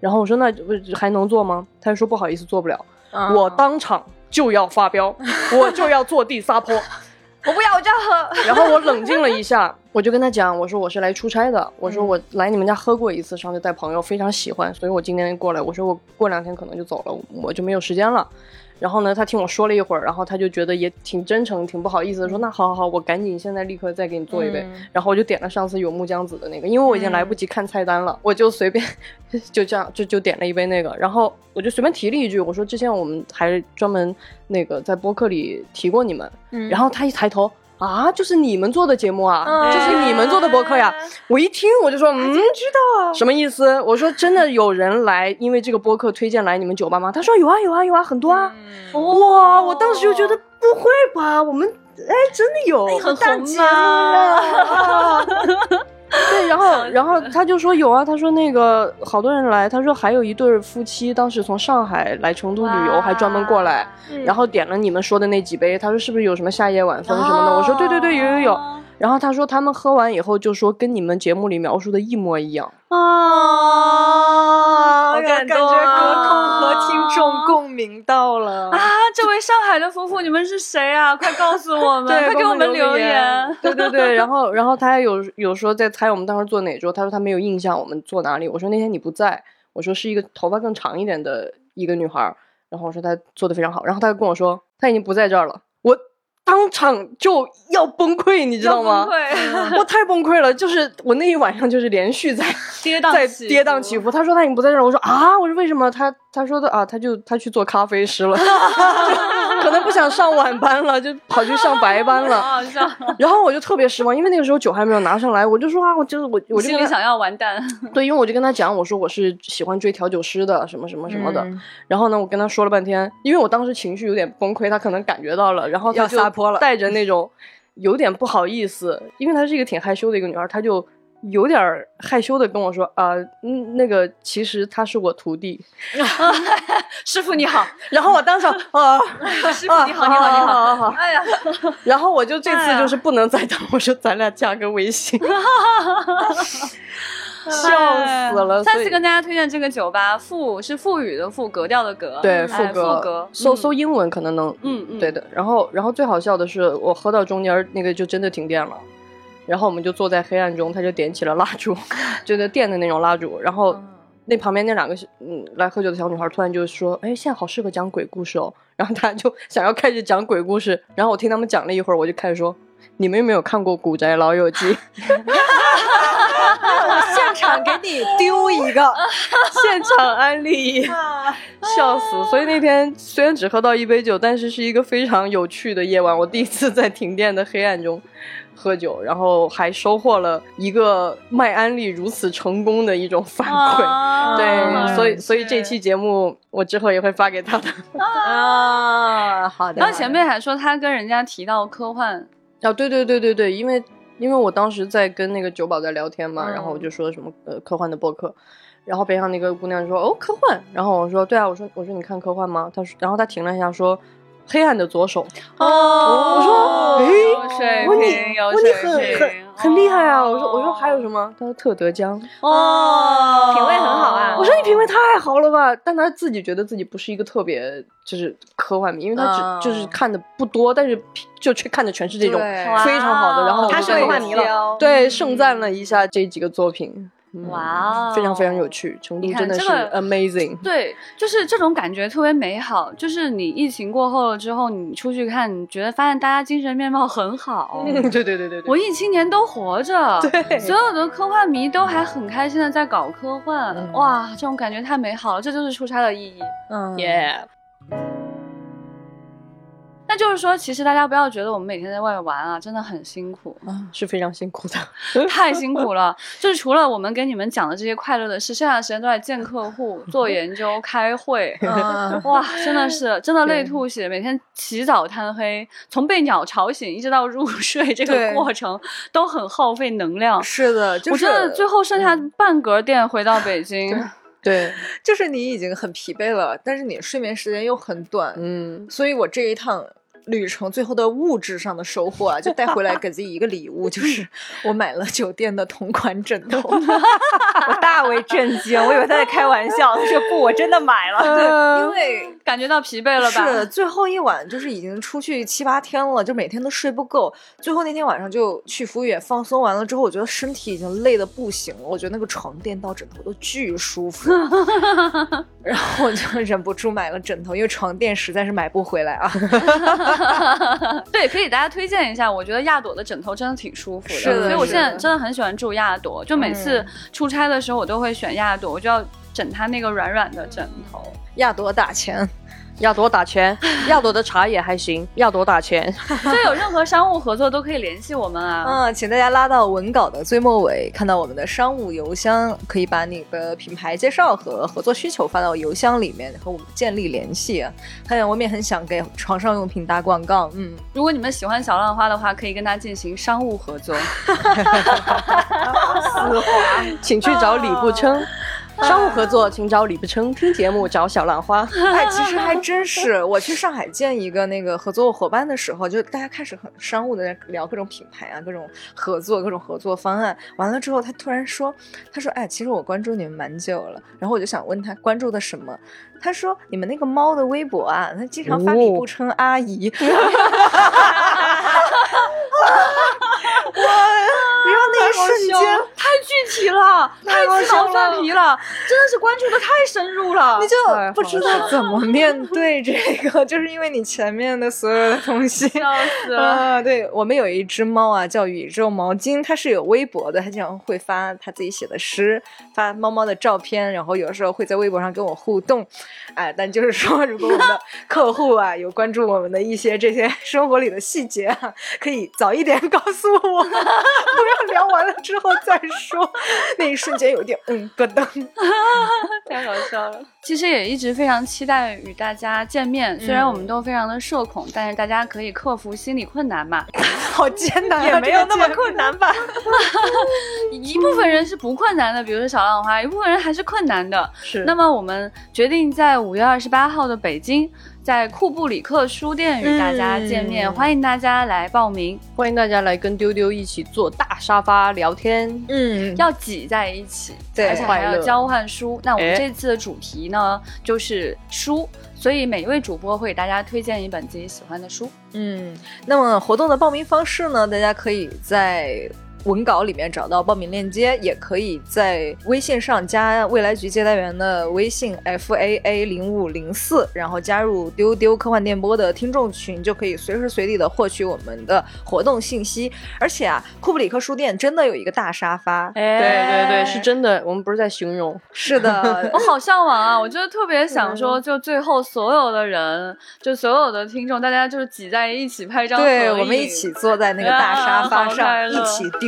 然后我说那还能做吗？他就说不好意思，做不了。我当场就要发飙，我就要坐地撒泼。我不要，我就要喝。然后我冷静了一下，我就跟他讲，我说我是来出差的，我说我来你们家喝过一次，上次带朋友非常喜欢，所以我今天过来。我说我过两天可能就走了，我就没有时间了。然后呢，他听我说了一会儿，然后他就觉得也挺真诚，挺不好意思的，说那好好好，我赶紧现在立刻再给你做一杯。然后我就点了上次有木姜子的那个，因为我已经来不及看菜单了，我就随便就这样就就点了一杯那个。然后我就随便提了一句，我说之前我们还专门那个在播客里提过你们。嗯然后他一抬头。啊，就是你们做的节目啊，就是你们做的博客呀！我一听我就说，嗯，知道啊，什么意思？我说真的有人来，因为这个播客推荐来你们酒吧吗？他说有啊有啊有啊，很多啊！哇，我当时就觉得不会吧，我们哎真的有，很大节目。对，然后，然后他就说有啊，他说那个好多人来，他说还有一对夫妻当时从上海来成都旅游，还专门过来，然后点了你们说的那几杯，他说是不是有什么夏夜晚风什么的？我说对对对，有有有。然后他说他们喝完以后就说跟你们节目里描述的一模一样啊，我感觉隔空和听众共鸣到了啊！这位上海的夫妇，你们是谁啊？快告诉我们，快给我们留言。对对对，然后然后他还有有说在猜我们当时坐哪桌，他说他没有印象我们坐哪里。我说那天你不在，我说是一个头发更长一点的一个女孩，然后我说她做的非常好，然后他就跟我说他已经不在这儿了，我。当场就要崩溃，你知道吗？我太崩溃了，就是我那一晚上就是连续在 跌宕在跌宕起伏。他说他已经不在这儿，我说啊，我说为什么？他他说的啊，他就他去做咖啡师了。可能不想上晚班了，就跑去上白班了。然后我就特别失望，因为那个时候酒还没有拿上来，我就说啊，我就是我，我心里想要完蛋。对，因为我就跟他讲，我说我是喜欢追调酒师的，什么什么什么的。然后呢，我跟他说了半天，因为我当时情绪有点崩溃，他可能感觉到了，然后他就带着那种有点不好意思，因为她是一个挺害羞的一个女孩，他就。有点害羞的跟我说啊，嗯，那个其实他是我徒弟，师傅你好。然后我当场啊，师傅你好，你好，你好，好。哎呀，然后我就这次就是不能再等，我说咱俩加个微信，笑死了。再次跟大家推荐这个酒吧，富是富语的富，格调的格，对，富格。搜搜英文可能能，嗯嗯，对的。然后然后最好笑的是，我喝到中间那个就真的停电了。然后我们就坐在黑暗中，他就点起了蜡烛，就是电的那种蜡烛。然后那旁边那两个嗯来喝酒的小女孩突然就说：“哎，现在好适合讲鬼故事哦。”然后他就想要开始讲鬼故事。然后我听他们讲了一会儿，我就开始说：“你们有没有看过《古宅老友记》？” 现场给你丢一个，现场安利，笑死！所以那天虽然只喝到一杯酒，但是是一个非常有趣的夜晚。我第一次在停电的黑暗中。喝酒，然后还收获了一个卖安利如此成功的一种反馈，对，所以所以这期节目我之后也会发给他的。啊，好的。然后前辈还说他跟人家提到科幻，啊，对对对对对，因为因为我当时在跟那个酒保在聊天嘛，然后我就说什么呃科幻的博客，然后边上那个姑娘说哦科幻，然后我说对啊，我说我说你看科幻吗？他说，然后他停了一下说。黑暗的左手哦，我说，哎，我你我你很很很厉害啊！我说我说还有什么？他说特德江哦，品味很好啊！我说你品味太好了吧？但他自己觉得自己不是一个特别就是科幻迷，因为他只就是看的不多，但是就却看的全是这种非常好的。然后他是科幻迷了，对，盛赞了一下这几个作品。哇，非常非常有趣，成都真的是 amazing。对，就是这种感觉特别美好。就是你疫情过后了之后，你出去看，你觉得发现大家精神面貌很好。对对对对对，文艺青年都活着，对，所有的科幻迷都还很开心的在搞科幻。哇，这种感觉太美好了，这就是出差的意义。嗯，耶。那就是说，其实大家不要觉得我们每天在外面玩啊，真的很辛苦啊，是非常辛苦的，太辛苦了。就是除了我们给你们讲的这些快乐的事，剩下的时间都在见客户、做 研究、开会。哇，真的是真的累吐血，每天起早贪黑，从被鸟吵醒一直到入睡，这个过程都很耗费能量。是的，我真的最后剩下半格电回到北京。对，就是你已经很疲惫了，但是你睡眠时间又很短。嗯，所以我这一趟。旅程最后的物质上的收获啊，就带回来给自己一个礼物，就是 我买了酒店的同款枕头，我大为震惊，我以为他在开玩笑，他说不，我真的买了，对，因为感觉到疲惫了吧？是，最后一晚就是已经出去七八天了，就每天都睡不够。最后那天晚上就去服务员放松完了之后，我觉得身体已经累得不行了。我觉得那个床垫到枕头都巨舒服，然后我就忍不住买了枕头，因为床垫实在是买不回来啊。对，可以大家推荐一下，我觉得亚朵的枕头真的挺舒服的，所以我现在真的很喜欢住亚朵，就每次出差的时候我都会选亚朵，我就要枕他那个软软的枕头。亚朵打钱。亚朵打钱，亚朵的茶也还行。亚朵打钱，所以有任何商务合作都可以联系我们啊。嗯，请大家拉到文稿的最末尾，看到我们的商务邮箱，可以把你的品牌介绍和合作需求发到邮箱里面，和我们建立联系。还有，我们也很想给床上用品打广告。嗯，如果你们喜欢小浪花的话，可以跟他进行商务合作。丝滑，请去找李步称。商务合作，请找李不称；听节目找小浪花。哎，其实还真是，我去上海见一个那个合作伙伴的时候，就大家开始很商务的聊各种品牌啊，各种合作，各种合作方案。完了之后，他突然说：“他说，哎，其实我关注你们蛮久了。”然后我就想问他关注的什么？他说：“你们那个猫的微博啊，他经常发李不称阿姨。”然后那一瞬间太具体了，太鸡毛蒜皮了，真的是关注的太深入了，你就不知道怎么面对这个，就是因为你前面的所有的东西。笑死了！对我们有一只猫啊，叫宇宙毛巾，它是有微博的，它经常会发它自己写的诗，发猫猫的照片，然后有的时候会在微博上跟我互动。哎，但就是说，如果我们的 客户啊有关注我们的一些这些生活里的细节啊，可以早一点告诉我，不要。聊完了之后再说，那一瞬间有点嗯咯噔，太搞笑了。其实也一直非常期待与大家见面，虽然我们都非常的社恐，但是大家可以克服心理困难嘛。好艰难，也没有那么困难吧？一部分人是不困难的，比如说小浪花，一部分人还是困难的。是。那么我们决定在五月二十八号的北京。在库布里克书店与大家见面，欢迎大家来报名，欢迎大家来跟丢丢一起坐大沙发聊天。嗯，要挤在一起，对，而且还要交换书。那我们这次的主题呢，就是书，所以每一位主播会给大家推荐一本自己喜欢的书。嗯，那么活动的报名方式呢，大家可以在。文稿里面找到报名链接，也可以在微信上加未来局接待员的微信 f a a 零五零四，然后加入丢丢科幻电波的听众群，就可以随时随地的获取我们的活动信息。而且啊，库布里克书店真的有一个大沙发，对对对，是真的，我们不是在形容。是的，我好向往啊！我就特别想说，就最后所有的人，就所有的听众，大家就是挤在一起拍张，对我们一起坐在那个大沙发上，一起丢。《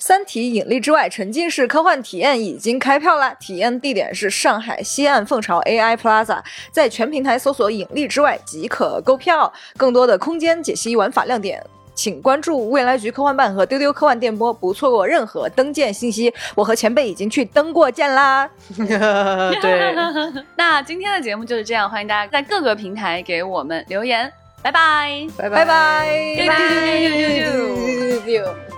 三体：引力之外》沉浸式科幻体验已经开票了，体验地点是上海西岸凤巢 AI Plaza，在全平台搜索“引力之外”即可购票。更多的空间解析、玩法亮点，请关注未来局科幻办和丢丢科幻电波，不错过任何登舰信息。我和前辈已经去登过舰啦。对，那今天的节目就是这样，欢迎大家在各个平台给我们留言。拜拜，拜拜，拜拜，拜拜。